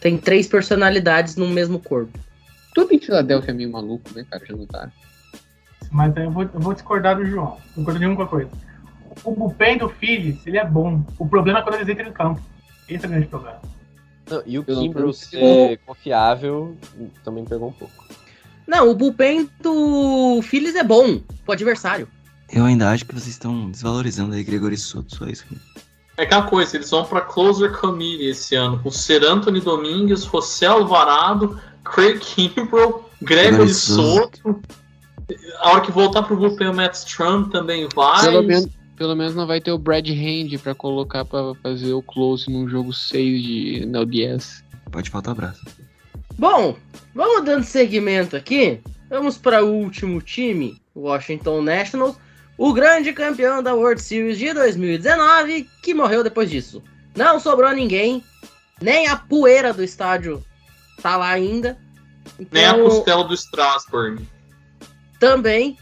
Tem três personalidades no mesmo corpo. Tudo em Filadélfia é meio maluco, né, cara? Já notaram? Mas eu vou, eu vou discordar do João. Não concordo nenhuma coisa. O bullpen do Phillies, ele é bom. O problema é quando eles entram em campo. Esse é o grande problema. Não, e o Kimbrel ser confiável também pegou um pouco. Não, o bullpen do Phillies é bom pro adversário. Eu ainda acho que vocês estão desvalorizando aí Gregory Soto, só isso. É aquela coisa, eles vão para Closer Committee esse ano, com Ser Anthony Domingues, José Alvarado, Craig Kimbrell, Gregory Soto. A hora que voltar pro bullpen o Matt Strum também vai. Pelo menos, pelo menos não vai ter o Brad Hand para colocar para fazer o close num jogo 6 de no DS. Pode faltar abraço. Bom, vamos dando segmento aqui. Vamos para o último time, Washington Nationals o grande campeão da World Series de 2019, que morreu depois disso. Não sobrou ninguém, nem a poeira do estádio tá lá ainda. Então, nem a costela do Strasbourg. Também.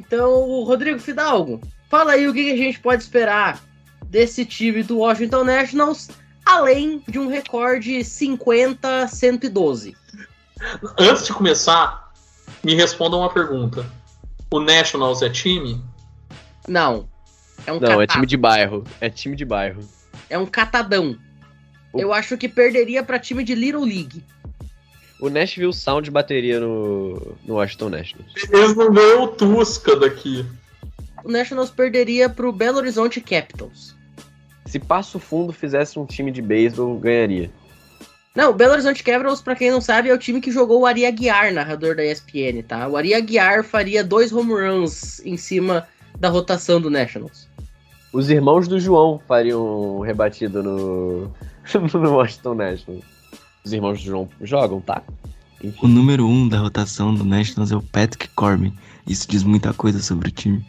Então, Rodrigo Fidalgo, fala aí o que a gente pode esperar desse time do Washington Nationals, além de um recorde 50-112. Antes de começar, me responda uma pergunta. O Nationals é time? Não. É um Não, catado. é time de bairro. É time de bairro. É um catadão. O... Eu acho que perderia para time de Little League. O Nashville Sound bateria no, no Washington Nationals. Eles não ganham o Tusca daqui. O Nationals perderia pro Belo Horizonte Capitals. Se Passo Fundo fizesse um time de beisebol, ganharia. Não, o Belo Horizonte Capitals, pra quem não sabe, é o time que jogou o Ari Aguiar, narrador da ESPN, tá? O Ari Aguiar faria dois home runs em cima da rotação do Nationals. Os irmãos do João fariam rebatido no, no Washington Nationals. Os irmãos do João jogam, tá? Enfim. O número um da rotação do Nationals é o Patrick Corbin. Isso diz muita coisa sobre o time.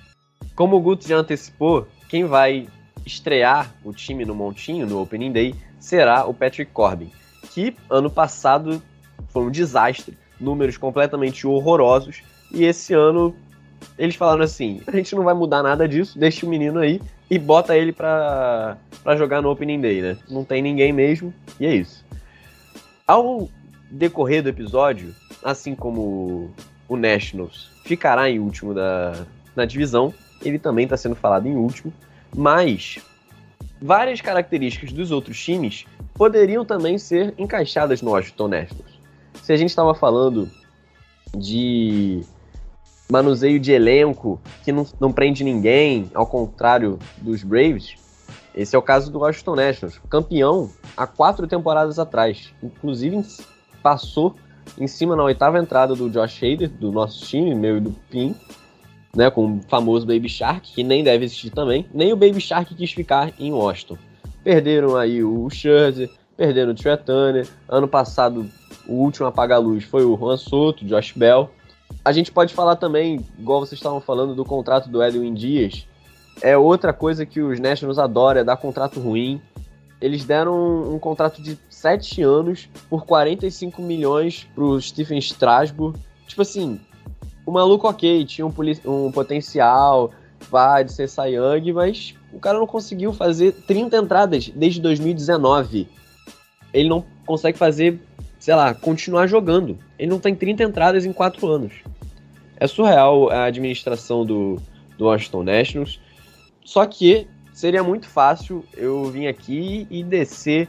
Como o Guto já antecipou, quem vai estrear o time no Montinho, no Opening Day, será o Patrick Corbin, que ano passado foi um desastre, números completamente horrorosos, e esse ano eles falaram assim: a gente não vai mudar nada disso, deixa o menino aí e bota ele pra, pra jogar no Opening Day, né? Não tem ninguém mesmo, e é isso. Ao decorrer do episódio, assim como o Nationals ficará em último da, na divisão, ele também está sendo falado em último, mas várias características dos outros times poderiam também ser encaixadas no Washington Nationals. Se a gente estava falando de manuseio de elenco que não, não prende ninguém, ao contrário dos Braves. Esse é o caso do Washington Nationals, campeão há quatro temporadas atrás. Inclusive passou em cima na oitava entrada do Josh Hader, do nosso time, meu e do Pin, né, com o famoso Baby Shark, que nem deve existir também. Nem o Baby Shark quis ficar em Washington. Perderam aí o Scherzer, perderam o Trey Ano passado, o último apaga-luz foi o Juan Soto, Josh Bell. A gente pode falar também, igual vocês estavam falando, do contrato do Edwin Dias, é outra coisa que os Nationals adoram, é dar contrato ruim. Eles deram um, um contrato de 7 anos por 45 milhões pro Stephen Strasburg. Tipo assim, o maluco ok, tinha um, um potencial, vai de ser Young, mas o cara não conseguiu fazer 30 entradas desde 2019. Ele não consegue fazer, sei lá, continuar jogando. Ele não tem 30 entradas em 4 anos. É surreal a administração do, do Washington Nationals. Só que seria muito fácil eu vir aqui e descer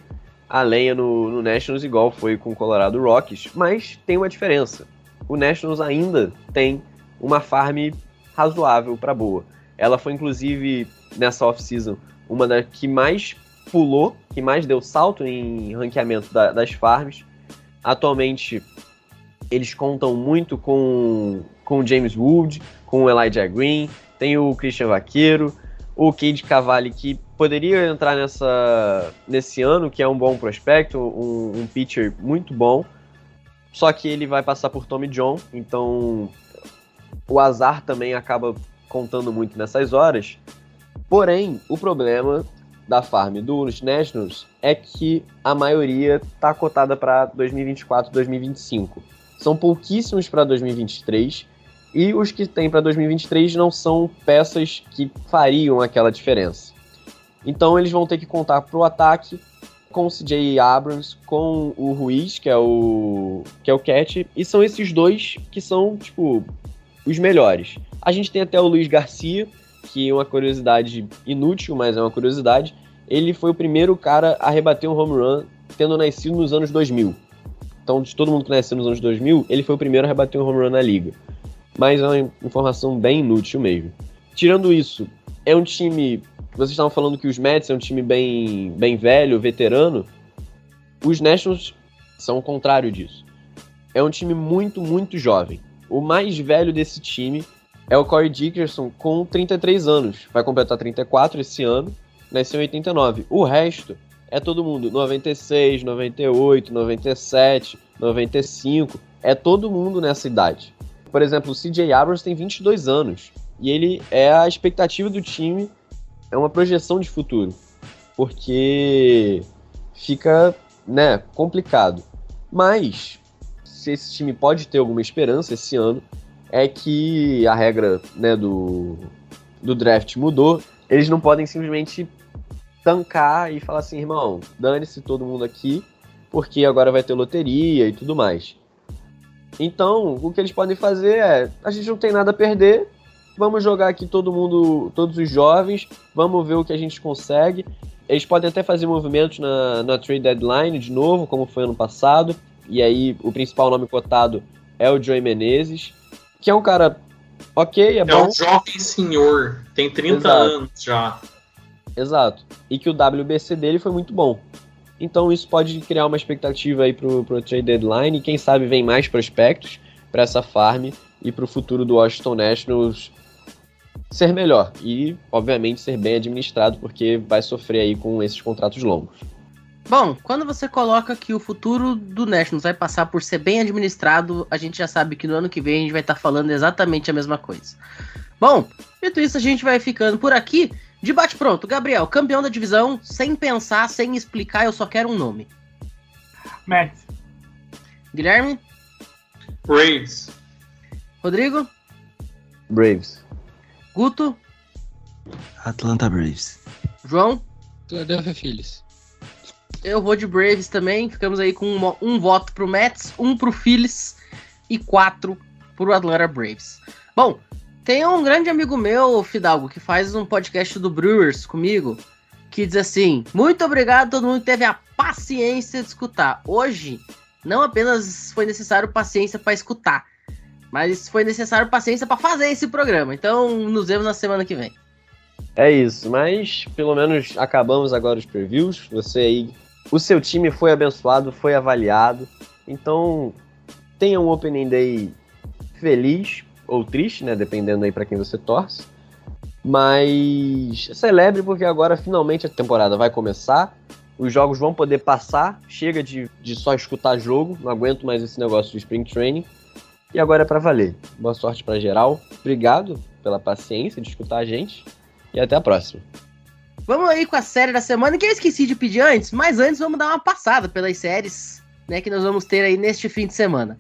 a lenha no, no Nationals igual foi com o Colorado Rockies, mas tem uma diferença. O Nationals ainda tem uma farm razoável para boa. Ela foi inclusive nessa off-season uma das que mais pulou, que mais deu salto em ranqueamento da, das farms. Atualmente eles contam muito com com James Wood, com o Elijah Green, tem o Christian Vaqueiro, o Cade Cavalli que poderia entrar nessa nesse ano, que é um bom prospecto, um, um pitcher muito bom. Só que ele vai passar por Tommy John, então o azar também acaba contando muito nessas horas. Porém, o problema da farm dos Nationals é que a maioria está cotada para 2024, 2025. São pouquíssimos para 2023 e os que tem para 2023 não são peças que fariam aquela diferença. Então eles vão ter que contar para o ataque com o CJ Abrams, com o Ruiz, que é o que é o catch, e são esses dois que são tipo os melhores. A gente tem até o Luiz Garcia, que é uma curiosidade inútil, mas é uma curiosidade. Ele foi o primeiro cara a rebater um home run tendo nascido nos anos 2000. Então, de todo mundo que nasceu nos anos 2000, ele foi o primeiro a rebater um home run na liga. Mas é uma informação bem inútil mesmo. Tirando isso, é um time. Vocês estavam falando que os Mets é um time bem, bem velho, veterano. Os Nationals são o contrário disso. É um time muito, muito jovem. O mais velho desse time é o Corey Dickerson com 33 anos. Vai completar 34 esse ano. Nasceu em 89. O resto é todo mundo 96, 98, 97, 95. É todo mundo nessa idade. Por exemplo, o CJ Abrams tem 22 anos. E ele é a expectativa do time, é uma projeção de futuro. Porque fica, né, complicado. Mas se esse time pode ter alguma esperança esse ano, é que a regra né, do, do draft mudou. Eles não podem simplesmente tancar e falar assim, irmão, dane-se todo mundo aqui, porque agora vai ter loteria e tudo mais. Então, o que eles podem fazer é, a gente não tem nada a perder, vamos jogar aqui todo mundo, todos os jovens, vamos ver o que a gente consegue. Eles podem até fazer movimentos na, na trade deadline de novo, como foi ano passado. E aí o principal nome cotado é o Joey Menezes, que é um cara ok, é, é bom. É um jovem senhor, tem 30 Exato. anos já. Exato. E que o WBC dele foi muito bom. Então isso pode criar uma expectativa aí pro, pro trade deadline e quem sabe vem mais prospectos para essa farm e pro futuro do Washington Nationals ser melhor e obviamente ser bem administrado porque vai sofrer aí com esses contratos longos. Bom, quando você coloca que o futuro do Nationals vai passar por ser bem administrado, a gente já sabe que no ano que vem a gente vai estar tá falando exatamente a mesma coisa. Bom, dito isso, a gente vai ficando por aqui. Debate pronto. Gabriel, campeão da divisão, sem pensar, sem explicar, eu só quero um nome. Mets. Guilherme? Braves. Rodrigo? Braves. Guto? Atlanta Braves. João? Philadelphia Phillies. Eu vou de Braves também. Ficamos aí com um, um voto pro Mets, um pro Phillies e quatro pro Atlanta Braves. Bom, tem um grande amigo meu, Fidalgo, que faz um podcast do Brewers comigo, que diz assim: Muito obrigado a todo mundo que teve a paciência de escutar. Hoje, não apenas foi necessário paciência para escutar, mas foi necessário paciência para fazer esse programa. Então, nos vemos na semana que vem. É isso, mas pelo menos acabamos agora os previews. Você aí o seu time foi abençoado, foi avaliado. Então, tenha um Opening Day feliz ou triste, né? Dependendo aí para quem você torce. Mas celebre porque agora finalmente a temporada vai começar. Os jogos vão poder passar. Chega de, de só escutar jogo. Não aguento mais esse negócio de Spring Training. E agora é para valer. Boa sorte para geral. Obrigado pela paciência de escutar a gente. e até a próxima. Vamos aí com a série da semana, que eu esqueci de pedir antes, mas antes vamos dar uma passada pelas séries né, que nós vamos ter aí neste fim de semana.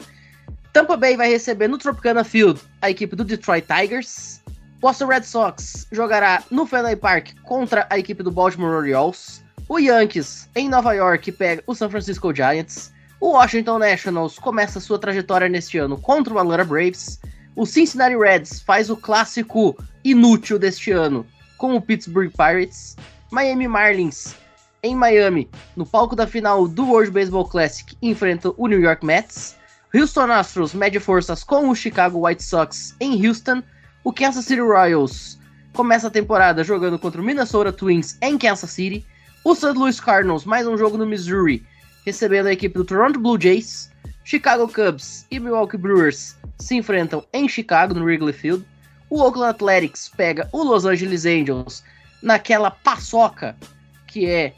Tampa Bay vai receber no Tropicana Field a equipe do Detroit Tigers. Boston Red Sox jogará no Fenway Park contra a equipe do Baltimore Orioles. O Yankees, em Nova York, pega o San Francisco Giants. O Washington Nationals começa sua trajetória neste ano contra o Atlanta Braves. O Cincinnati Reds faz o clássico inútil deste ano com o Pittsburgh Pirates. Miami Marlins em Miami, no palco da final do World Baseball Classic, enfrenta o New York Mets. Houston Astros mede forças com o Chicago White Sox em Houston. O Kansas City Royals começa a temporada jogando contra o Minnesota Twins em Kansas City. O St. Louis Cardinals, mais um jogo no Missouri, recebendo a equipe do Toronto Blue Jays. Chicago Cubs e Milwaukee Brewers se enfrentam em Chicago, no Wrigley Field. O Oakland Athletics pega o Los Angeles Angels naquela paçoca que é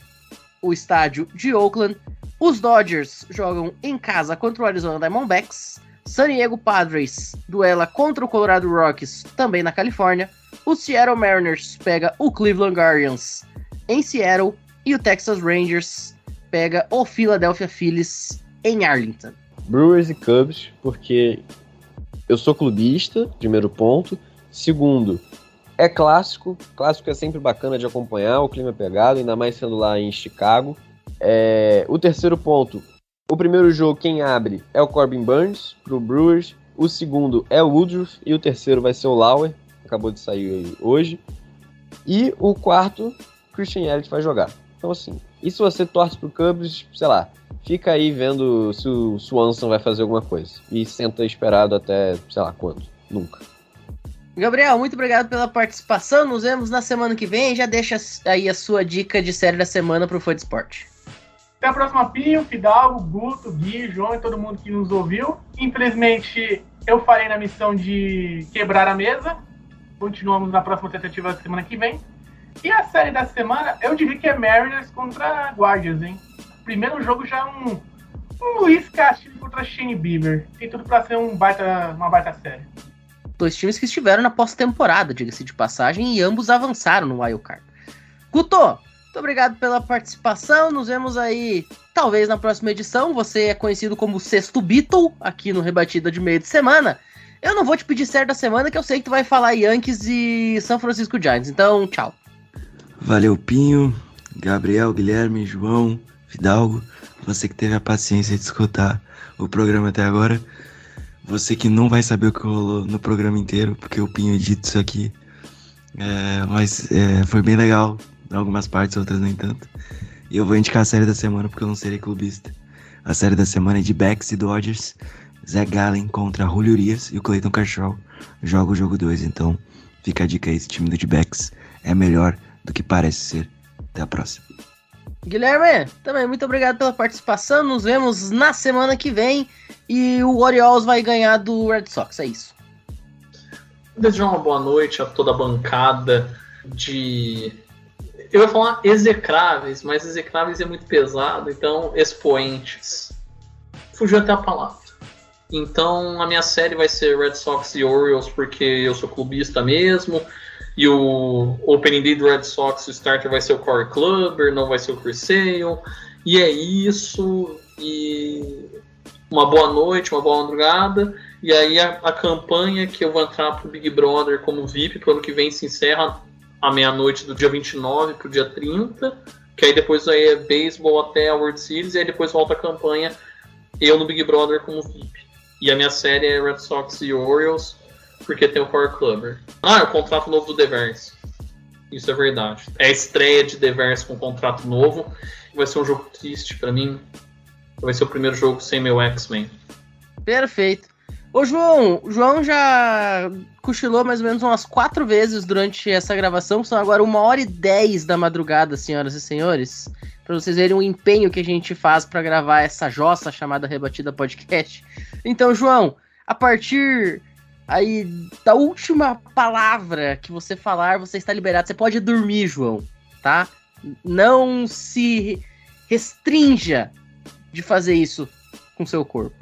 o estádio de Oakland. Os Dodgers jogam em casa contra o Arizona Diamondbacks. San Diego Padres duela contra o Colorado Rockies, também na Califórnia. O Seattle Mariners pega o Cleveland Guardians em Seattle. E o Texas Rangers pega o Philadelphia Phillies em Arlington. Brewers e Cubs, porque eu sou clubista, primeiro ponto. Segundo, é clássico. Clássico é sempre bacana de acompanhar, o clima é pegado, ainda mais sendo lá em Chicago. É... O terceiro ponto, o primeiro jogo quem abre é o Corbin Burns pro Brewers. O segundo é o Woodruff e o terceiro vai ser o Lauer, acabou de sair hoje. E o quarto, Christian Elliott vai jogar. Então assim, e se você torce pro Cubs, sei lá, fica aí vendo se o Swanson vai fazer alguma coisa. E senta esperado até, sei lá, quando? Nunca. Gabriel, muito obrigado pela participação. Nos vemos na semana que vem. Já deixa aí a sua dica de série da semana pro Fã de Esporte. Até a próxima, Pinho, Fidalgo, Guto, Gui, João e todo mundo que nos ouviu. Infelizmente, eu falei na missão de quebrar a mesa. Continuamos na próxima tentativa da semana que vem. E a série da semana, eu diria que é Mariners contra Guardians, hein? Primeiro jogo já é um, um Luiz Castilho contra Shane Bieber. Tem tudo para ser um baita, uma baita série dois times que estiveram na pós-temporada, diga-se de passagem, e ambos avançaram no Wildcard. Guto, muito obrigado pela participação. Nos vemos aí, talvez, na próxima edição. Você é conhecido como Sexto Beatle, aqui no Rebatida de Meio de Semana. Eu não vou te pedir certo da semana, que eu sei que tu vai falar Yankees e São Francisco Giants. Então, tchau. Valeu, Pinho, Gabriel, Guilherme, João, Fidalgo. Você que teve a paciência de escutar o programa até agora. Você que não vai saber o que rolou no programa inteiro, porque o Pinho edita isso aqui. É, mas é, foi bem legal, algumas partes, outras nem tanto. E eu vou indicar a série da semana porque eu não serei clubista. A série da semana é de Becks e Dodgers. Zé Gallen contra Julio Urias e o Clayton Kershaw joga o jogo 2. Então fica a dica aí, esse time do D-Backs é melhor do que parece ser. Até a próxima. Guilherme, também muito obrigado pela participação. Nos vemos na semana que vem. E o Orioles vai ganhar do Red Sox, é isso. Desejar uma boa noite a toda a bancada de. Eu ia falar execráveis, mas execráveis é muito pesado, então expoentes. Fugiu até a palavra. Então a minha série vai ser Red Sox e Orioles, porque eu sou clubista mesmo. E o Opening Day do Red Sox, o starter vai ser o Corey Clubber, não vai ser o Chris Sale. E é isso. E uma boa noite, uma boa madrugada. E aí a, a campanha que eu vou entrar pro Big Brother como VIP pro ano que vem se encerra à meia-noite do dia 29 pro dia 30. Que aí depois aí é beisebol até a World Series. E aí depois volta a campanha eu no Big Brother como VIP. E a minha série é Red Sox e Orioles porque tem o Core Clubber. Ah, é o contrato novo do Devers. Isso é verdade. É a estreia de Devers com contrato novo. Vai ser um jogo triste para mim. Vai ser o primeiro jogo sem meu X-Men. Perfeito. Ô João, o João já cochilou mais ou menos umas quatro vezes durante essa gravação, são agora uma hora e dez da madrugada, senhoras e senhores. Para vocês verem o empenho que a gente faz para gravar essa jossa chamada Rebatida Podcast. Então, João, a partir Aí, da última palavra que você falar, você está liberado. Você pode dormir, João, tá? Não se restrinja de fazer isso com seu corpo.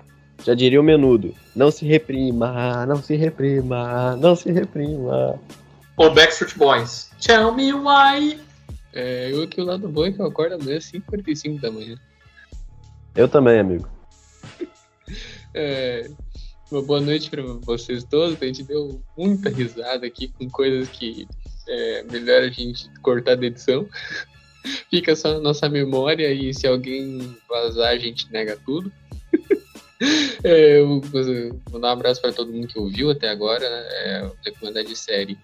Já diria o menudo: não se reprima, não se reprima, não se reprima. ou Backstreet Boys? Tell me why. É, eu aqui o lado bom é que eu acordo amanhã às 5h45 da manhã. Eu também, amigo. É, uma boa noite para vocês todos. A gente deu muita risada aqui com coisas que é melhor a gente cortar da edição. Fica só na nossa memória e se alguém vazar, a gente nega tudo. É, eu vou dar um abraço para todo mundo que ouviu até agora. Né? É, recomendar de série.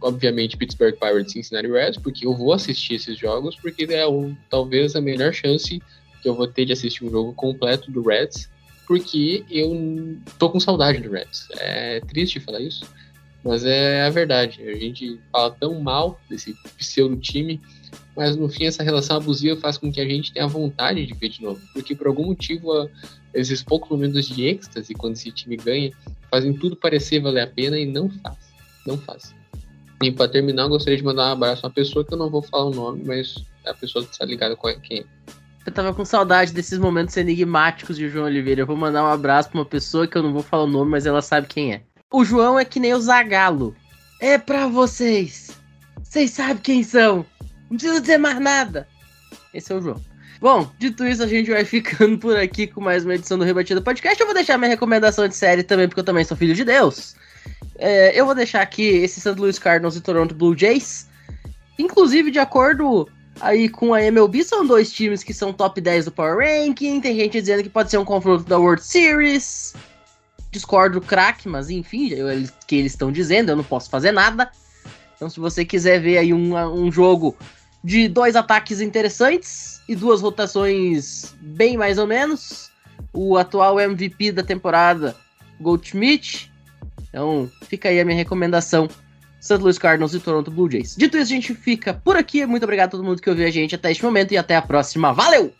Obviamente, Pittsburgh Pirates e Cincinnati Reds, porque eu vou assistir esses jogos, porque é um, talvez a melhor chance que eu vou ter de assistir um jogo completo do Reds, porque eu tô com saudade do Reds. É triste falar isso, mas é a verdade. A gente fala tão mal desse pseudo time mas no fim essa relação abusiva faz com que a gente tenha vontade de ver de novo, porque por algum motivo esses poucos momentos de êxtase quando esse time ganha fazem tudo parecer valer a pena e não faz, não faz. E para terminar, eu gostaria de mandar um abraço a uma pessoa que eu não vou falar o nome, mas é a pessoa está ligada com quem. Eu tava com saudade desses momentos enigmáticos de João Oliveira. Eu vou mandar um abraço para uma pessoa que eu não vou falar o nome, mas ela sabe quem é. O João é que nem o Zagalo. É para vocês. Vocês sabem quem são. Não precisa dizer mais nada. Esse é o João. Bom, dito isso, a gente vai ficando por aqui com mais uma edição do Rebatida Podcast. Eu vou deixar minha recomendação de série também, porque eu também sou filho de Deus. É, eu vou deixar aqui esse St. Louis Cardinals e Toronto Blue Jays. Inclusive, de acordo aí com a MLB, são dois times que são top 10 do Power Ranking. Tem gente dizendo que pode ser um confronto da World Series. Discordo craque, mas enfim, eu, que eles estão dizendo, eu não posso fazer nada. Então, se você quiser ver aí um, um jogo de dois ataques interessantes e duas rotações bem mais ou menos. O atual MVP da temporada, Goldschmidt. Então, fica aí a minha recomendação. St. Louis Cardinals e Toronto Blue Jays. Dito isso, a gente fica por aqui. Muito obrigado a todo mundo que ouviu a gente até este momento e até a próxima. Valeu!